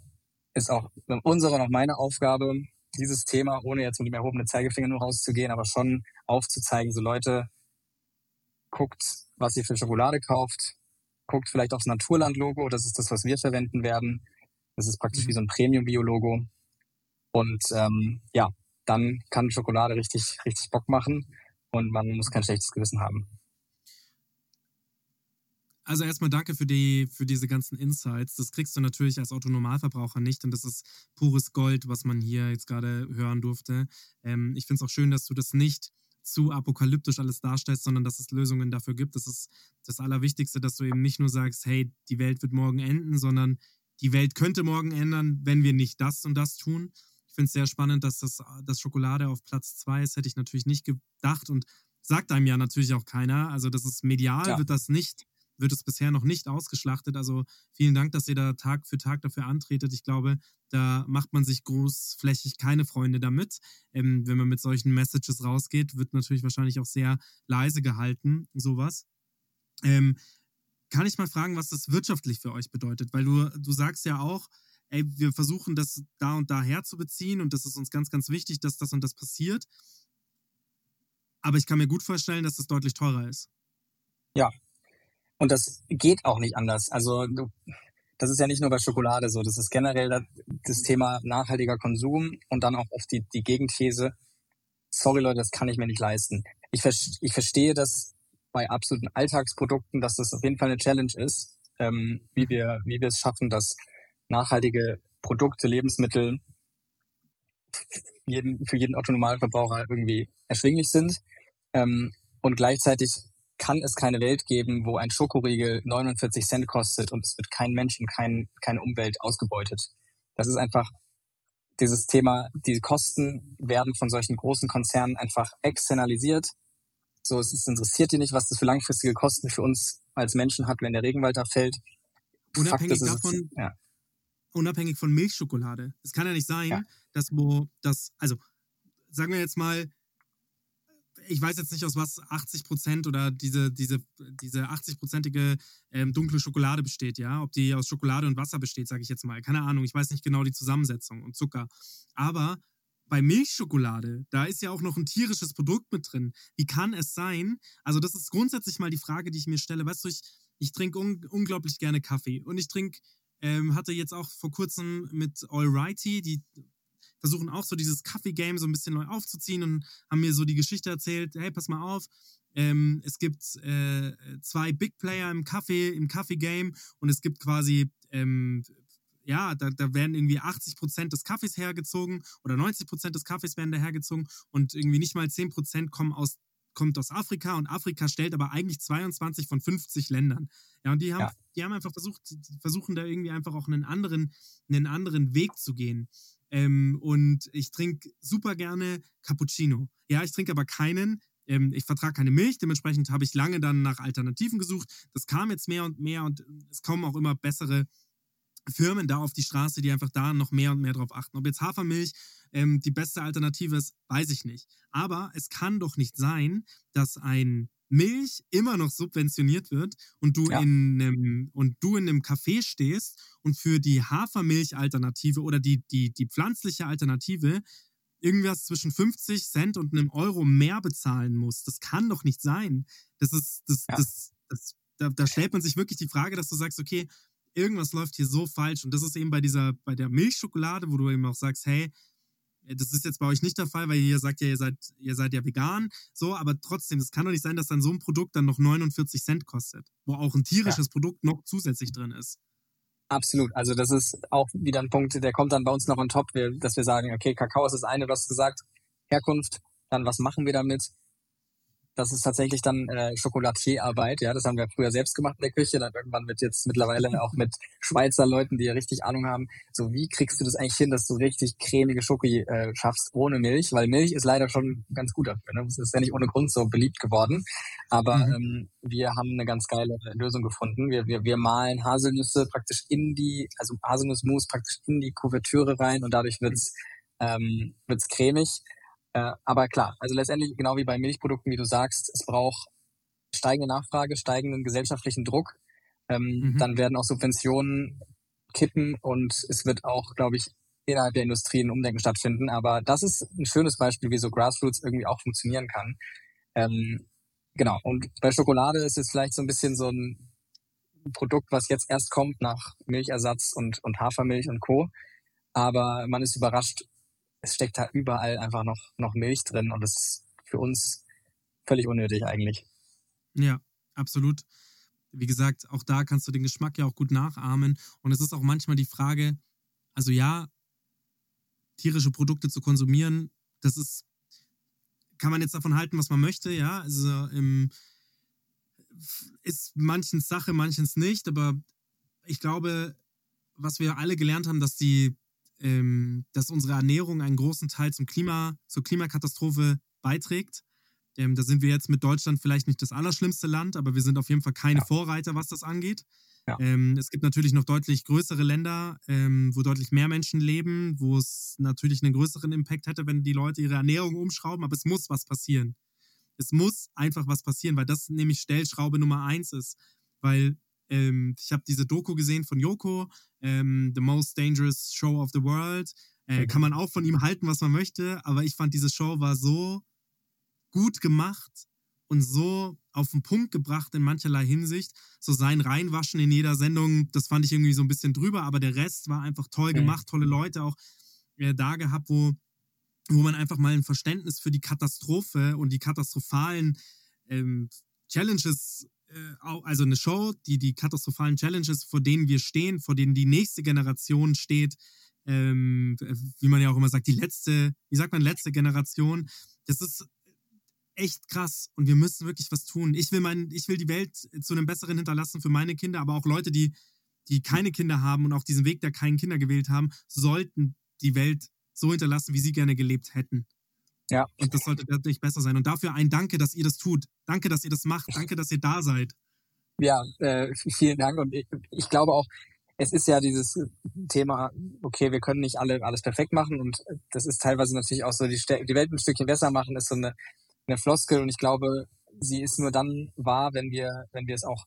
ist auch unsere und auch meine Aufgabe, dieses Thema, ohne jetzt mit dem erhobenen Zeigefinger nur rauszugehen, aber schon aufzuzeigen, so Leute, guckt, was ihr für Schokolade kauft, guckt vielleicht aufs Naturland-Logo, das ist das, was wir verwenden werden. Das ist praktisch mhm. wie so ein Premium-Bio-Logo. Und ähm, ja, dann kann Schokolade richtig, richtig Bock machen und man muss kein schlechtes Gewissen haben. Also erstmal danke für, die, für diese ganzen Insights. Das kriegst du natürlich als Autonormalverbraucher nicht und das ist pures Gold, was man hier jetzt gerade hören durfte. Ähm, ich finde es auch schön, dass du das nicht zu apokalyptisch alles darstellst, sondern dass es Lösungen dafür gibt. Das ist das Allerwichtigste, dass du eben nicht nur sagst, hey, die Welt wird morgen enden, sondern die Welt könnte morgen ändern, wenn wir nicht das und das tun. Ich finde es sehr spannend, dass das dass Schokolade auf Platz zwei ist, hätte ich natürlich nicht gedacht und sagt einem ja natürlich auch keiner. Also das ist medial, ja. wird das nicht, wird es bisher noch nicht ausgeschlachtet. Also vielen Dank, dass ihr da Tag für Tag dafür antretet. Ich glaube, da macht man sich großflächig keine Freunde damit. Ähm, wenn man mit solchen Messages rausgeht, wird natürlich wahrscheinlich auch sehr leise gehalten, sowas. Ähm, kann ich mal fragen, was das wirtschaftlich für euch bedeutet? Weil du, du sagst ja auch, ey, wir versuchen das da und da herzubeziehen und das ist uns ganz, ganz wichtig, dass das und das passiert. Aber ich kann mir gut vorstellen, dass das deutlich teurer ist. Ja. Und das geht auch nicht anders. Also das ist ja nicht nur bei Schokolade so, das ist generell das Thema nachhaltiger Konsum und dann auch oft die, die Gegenthese, sorry Leute, das kann ich mir nicht leisten. Ich, ich verstehe das bei absoluten Alltagsprodukten, dass das auf jeden Fall eine Challenge ist, ähm, wie wir, wie wir es schaffen, dass nachhaltige Produkte, Lebensmittel jeden, für jeden Autonomalverbraucher irgendwie erschwinglich sind. Ähm, und gleichzeitig kann es keine Welt geben, wo ein Schokoriegel 49 Cent kostet und es wird kein Mensch und kein, keine Umwelt ausgebeutet. Das ist einfach dieses Thema, die Kosten werden von solchen großen Konzernen einfach externalisiert. So, es ist, interessiert die nicht, was das für langfristige Kosten für uns als Menschen hat, wenn der Regenwald da fällt. Unabhängig Fakt, davon, ja unabhängig von Milchschokolade. Es kann ja nicht sein, ja. dass wo das, also sagen wir jetzt mal, ich weiß jetzt nicht, aus was 80 Prozent oder diese, diese, diese 80-prozentige ähm, dunkle Schokolade besteht, ja. Ob die aus Schokolade und Wasser besteht, sage ich jetzt mal. Keine Ahnung, ich weiß nicht genau die Zusammensetzung und Zucker. Aber bei Milchschokolade, da ist ja auch noch ein tierisches Produkt mit drin. Wie kann es sein? Also, das ist grundsätzlich mal die Frage, die ich mir stelle. Weißt du, ich, ich trinke un unglaublich gerne Kaffee und ich trinke ähm, hatte jetzt auch vor kurzem mit Alrighty, die versuchen auch so dieses Kaffee-Game so ein bisschen neu aufzuziehen und haben mir so die Geschichte erzählt, hey, pass mal auf, ähm, es gibt äh, zwei Big Player im Kaffee, im Kaffee-Game und es gibt quasi, ähm, ja, da, da werden irgendwie 80 Prozent des Kaffees hergezogen oder 90 Prozent des Kaffees werden da hergezogen und irgendwie nicht mal 10 Prozent kommen aus kommt aus Afrika und Afrika stellt aber eigentlich 22 von 50 Ländern. Ja, und die haben, ja. die haben einfach versucht, die versuchen da irgendwie einfach auch einen anderen, einen anderen Weg zu gehen. Ähm, und ich trinke super gerne Cappuccino. Ja, ich trinke aber keinen. Ähm, ich vertrage keine Milch, dementsprechend habe ich lange dann nach Alternativen gesucht. Das kam jetzt mehr und mehr und es kommen auch immer bessere Firmen da auf die Straße, die einfach da noch mehr und mehr drauf achten. Ob jetzt Hafermilch ähm, die beste Alternative ist, weiß ich nicht. Aber es kann doch nicht sein, dass ein Milch immer noch subventioniert wird und du ja. in einem und du in einem Café stehst und für die Hafermilch-Alternative oder die, die, die pflanzliche Alternative irgendwas zwischen 50 Cent und einem Euro mehr bezahlen musst. Das kann doch nicht sein. Das ist, das, ja. das, das da, da stellt man sich wirklich die Frage, dass du sagst, okay, irgendwas läuft hier so falsch. Und das ist eben bei dieser, bei der Milchschokolade, wo du eben auch sagst, hey, das ist jetzt bei euch nicht der Fall, weil ihr sagt ja, ihr seid, ihr seid ja vegan, so, aber trotzdem, es kann doch nicht sein, dass dann so ein Produkt dann noch 49 Cent kostet, wo auch ein tierisches ja. Produkt noch zusätzlich drin ist. Absolut. Also das ist auch wieder ein Punkt, der kommt dann bei uns noch on top, dass wir sagen, okay, Kakao ist das eine, du hast gesagt, Herkunft, dann was machen wir damit? Das ist tatsächlich dann äh, Schokolatierarbeit. Ja, das haben wir früher selbst gemacht in der Küche. Dann irgendwann wird jetzt mittlerweile auch mit Schweizer Leuten, die ja richtig Ahnung haben. So, wie kriegst du das eigentlich hin, dass du richtig cremige Schoki äh, schaffst ohne Milch? Weil Milch ist leider schon ganz gut dafür. Ne? Das ist ja nicht ohne Grund so beliebt geworden. Aber mhm. ähm, wir haben eine ganz geile Lösung gefunden. Wir, wir, wir malen Haselnüsse praktisch in die, also Haselnussmus praktisch in die Kuvertüre rein und dadurch wird's ähm, wird's cremig. Äh, aber klar, also letztendlich genau wie bei Milchprodukten, wie du sagst, es braucht steigende Nachfrage, steigenden gesellschaftlichen Druck. Ähm, mhm. Dann werden auch Subventionen kippen und es wird auch, glaube ich, innerhalb der Industrie ein Umdenken stattfinden. Aber das ist ein schönes Beispiel, wie so Grassroots irgendwie auch funktionieren kann. Ähm, genau. Und bei Schokolade ist es vielleicht so ein bisschen so ein Produkt, was jetzt erst kommt nach Milchersatz und, und Hafermilch und Co. Aber man ist überrascht, es steckt da überall einfach noch, noch Milch drin und das ist für uns völlig unnötig eigentlich. Ja, absolut. Wie gesagt, auch da kannst du den Geschmack ja auch gut nachahmen. Und es ist auch manchmal die Frage, also ja, tierische Produkte zu konsumieren, das ist, kann man jetzt davon halten, was man möchte, ja. Also im, ist manchens Sache, manchens nicht, aber ich glaube, was wir alle gelernt haben, dass die ähm, dass unsere Ernährung einen großen Teil zum Klima, zur Klimakatastrophe beiträgt. Ähm, da sind wir jetzt mit Deutschland vielleicht nicht das allerschlimmste Land, aber wir sind auf jeden Fall keine ja. Vorreiter, was das angeht. Ja. Ähm, es gibt natürlich noch deutlich größere Länder, ähm, wo deutlich mehr Menschen leben, wo es natürlich einen größeren Impact hätte, wenn die Leute ihre Ernährung umschrauben, aber es muss was passieren. Es muss einfach was passieren, weil das nämlich Stellschraube Nummer eins ist. Weil ähm, ich habe diese Doku gesehen von Yoko, ähm, The Most Dangerous Show of the World. Äh, kann man auch von ihm halten, was man möchte, aber ich fand, diese Show war so gut gemacht und so auf den Punkt gebracht in mancherlei Hinsicht. So sein Reinwaschen in jeder Sendung, das fand ich irgendwie so ein bisschen drüber, aber der Rest war einfach toll gemacht, tolle Leute auch äh, da gehabt, wo, wo man einfach mal ein Verständnis für die Katastrophe und die katastrophalen ähm, Challenges also eine Show, die die katastrophalen Challenges, vor denen wir stehen, vor denen die nächste Generation steht, ähm, wie man ja auch immer sagt, die letzte, wie sagt man, letzte Generation, das ist echt krass und wir müssen wirklich was tun. Ich will, mein, ich will die Welt zu einem besseren hinterlassen für meine Kinder, aber auch Leute, die, die keine Kinder haben und auch diesen Weg der keinen Kinder gewählt haben, sollten die Welt so hinterlassen, wie sie gerne gelebt hätten. Ja. Und das sollte natürlich besser sein. Und dafür ein Danke, dass ihr das tut. Danke, dass ihr das macht. Danke, dass ihr da seid. Ja, äh, vielen Dank. Und ich, ich glaube auch, es ist ja dieses Thema, okay, wir können nicht alle alles perfekt machen und das ist teilweise natürlich auch so, die, die Welt ein Stückchen besser machen, ist so eine, eine Floskel und ich glaube, sie ist nur dann wahr, wenn wir, wenn wir es auch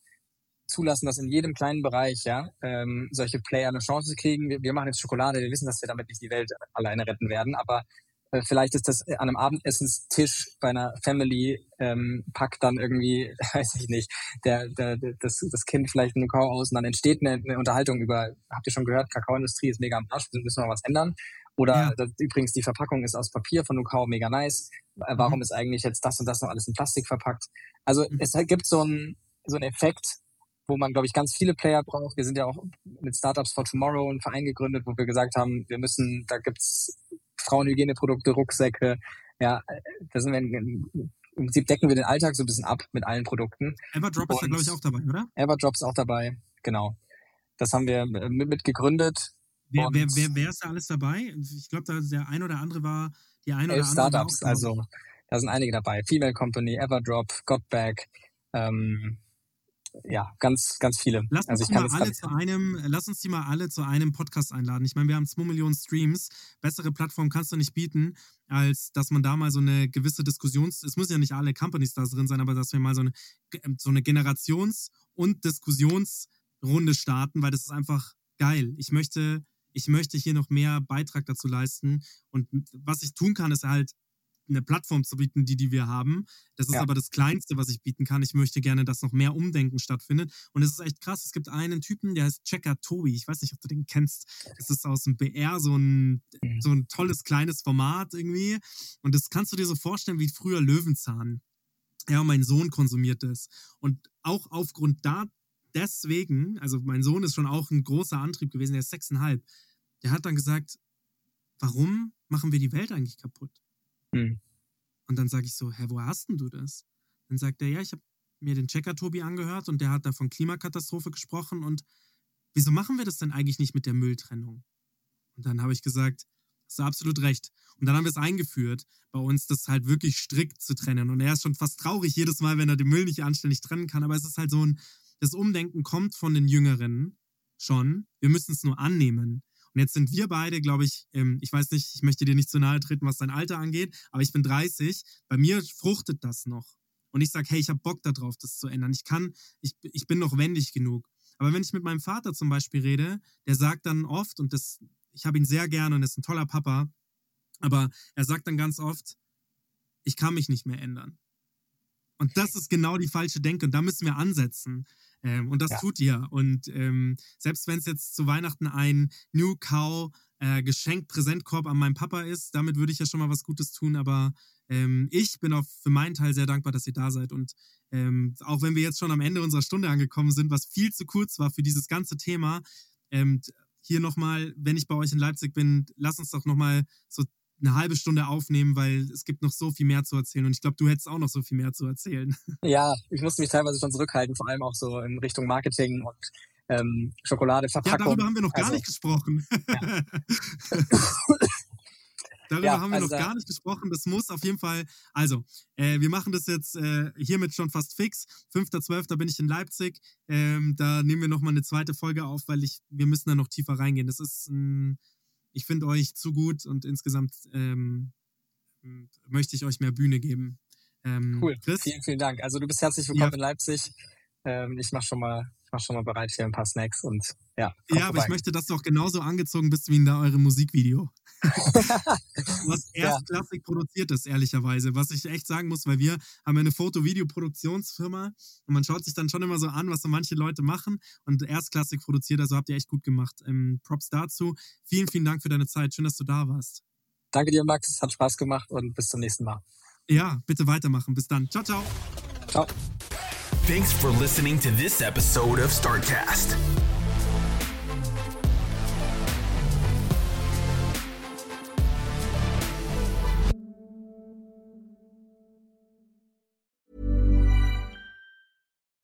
zulassen, dass in jedem kleinen Bereich ja ähm, solche Player eine Chance kriegen. Wir, wir machen jetzt Schokolade, wir wissen, dass wir damit nicht die Welt alleine retten werden, aber vielleicht ist das äh, an einem Abendessenstisch bei einer Family, ähm, packt dann irgendwie, [LAUGHS] weiß ich nicht, der, der, das, das Kind vielleicht einen Kakao aus und dann entsteht eine, eine Unterhaltung über, habt ihr schon gehört, Kakaoindustrie ist mega am Arsch, müssen wir was ändern. Oder ja. das, übrigens, die Verpackung ist aus Papier von Kakao, mega nice. Äh, warum mhm. ist eigentlich jetzt das und das noch alles in Plastik verpackt? Also mhm. es gibt so einen so einen Effekt, wo man, glaube ich, ganz viele Player braucht. Wir sind ja auch mit Startups for Tomorrow ein Verein gegründet, wo wir gesagt haben, wir müssen, da gibt's Frauenhygieneprodukte, Rucksäcke. Ja, da sind wir in, im Prinzip decken wir den Alltag so ein bisschen ab mit allen Produkten. Everdrop ist da, glaube ich, auch dabei, oder? Everdrop ist auch dabei, genau. Das haben wir mit, mit gegründet. Wer, wer, wer, wer ist da alles dabei? Ich glaube, da der ein oder andere war, die ein oder andere Startups, also da sind einige dabei. Female Company, Everdrop, Gotback, ähm, ja, ganz, ganz viele. Lass uns, also mal alle zu einem, lass uns die mal alle zu einem Podcast einladen. Ich meine, wir haben zwei Millionen Streams. Bessere Plattform kannst du nicht bieten, als dass man da mal so eine gewisse Diskussions-, es müssen ja nicht alle Companies da drin sein, aber dass wir mal so eine, ähm, so eine Generations- und Diskussionsrunde starten, weil das ist einfach geil. Ich möchte, ich möchte hier noch mehr Beitrag dazu leisten. Und was ich tun kann, ist halt eine Plattform zu bieten, die, die wir haben. Das ist Ja. aber das Kleinste, was ich bieten kann. Ich möchte gerne, dass noch mehr Umdenken stattfindet. Und es ist echt krass. Es gibt einen Typen, der heißt Checker Tobi. Ich weiß nicht, ob du den kennst. Das ist aus dem BR so ein, Mhm. so ein tolles kleines Format irgendwie. Und das kannst du dir so vorstellen wie früher Löwenzahn. Ja, und mein Sohn konsumiert das. Und auch aufgrund da deswegen, also mein Sohn ist schon auch ein großer Antrieb gewesen, der ist sechseinhalb. Der hat dann gesagt, warum machen wir die Welt eigentlich kaputt? Hm. Und dann sage ich so, hä, woher hast denn du das? Dann sagt er, ja, ich habe mir den Checker Tobi angehört und der hat da von Klimakatastrophe gesprochen und wieso machen wir das denn eigentlich nicht mit der Mülltrennung? Und dann habe ich gesagt, hast du absolut recht. Und dann haben wir es eingeführt, bei uns das halt wirklich strikt zu trennen. Und er ist schon fast traurig jedes Mal, wenn er den Müll nicht anständig trennen kann. Aber es ist halt so ein, das Umdenken kommt von den Jüngeren schon. Wir müssen es nur annehmen. Und jetzt sind wir beide, glaube ich, ähm, ich weiß nicht, ich möchte dir nicht zu nahe treten, was dein Alter angeht, aber ich bin 30. Bei mir fruchtet das noch. Und ich sage, hey, ich habe Bock darauf, das zu ändern. Ich kann, ich, ich bin noch wendig genug. Aber wenn ich mit meinem Vater zum Beispiel rede, der sagt dann oft, und das, ich habe ihn sehr gerne und ist ein toller Papa, aber er sagt dann ganz oft, ich kann mich nicht mehr ändern. Und das ist genau die falsche Denke. Und da müssen wir ansetzen. Ähm, und das Ja. tut ihr. Und ähm, selbst wenn es jetzt zu Weihnachten ein New Cow äh, Geschenk-Präsentkorb an meinem Papa ist, damit würde ich ja schon mal was Gutes tun. Aber ähm, ich bin auch für meinen Teil sehr dankbar, dass ihr da seid. Und ähm, auch wenn wir jetzt schon am Ende unserer Stunde angekommen sind, was viel zu kurz war für dieses ganze Thema, ähm, hier nochmal, wenn ich bei euch in Leipzig bin, lass uns doch nochmal so eine halbe Stunde aufnehmen, weil es gibt noch so viel mehr zu erzählen. Und ich glaube, du hättest auch noch so viel mehr zu erzählen. [LAUGHS] Ja, ich musste mich teilweise schon zurückhalten, vor allem auch so in Richtung Marketing und ähm, Schokolade, Ja, Verpackung. darüber haben wir noch gar Also- nicht gesprochen. [LAUGHS] [LAUGHS] darüber Ja, haben wir also noch da- gar nicht gesprochen. Das muss auf jeden Fall. Also, äh, wir machen das jetzt äh, hiermit schon fast fix. 5.12. bin ich in Leipzig. Ähm, da nehmen wir nochmal eine zweite Folge auf, weil ich, wir müssen da noch tiefer reingehen. Das ist, ein, ich finde euch zu gut und insgesamt ähm, möchte ich euch mehr Bühne geben. Ähm, Cool. Chris? Vielen, vielen Dank. Also du bist herzlich willkommen Ja. in Leipzig. Ähm, ich mach schon mal, mach schon mal bereit hier ein paar Snacks und ja. Ja, aber ich vorbei. möchte, dass du auch genauso angezogen bist wie in da eurem Musikvideo. [LAUGHS] Was Ja. erstklassig produziert ist, ehrlicherweise. Was ich echt sagen muss, weil wir haben ja eine Foto-Video-Produktionsfirma und man schaut sich dann schon immer so an, was so manche Leute machen und erstklassig produziert, also habt ihr echt gut gemacht. Ähm, Props dazu. Vielen, vielen Dank für deine Zeit. Schön, dass du da warst. Danke dir, Max. Hat Spaß gemacht und bis zum nächsten Mal. Ja, bitte weitermachen. Bis dann. Ciao, ciao. Ciao. Thanks for listening to this episode of StartCast.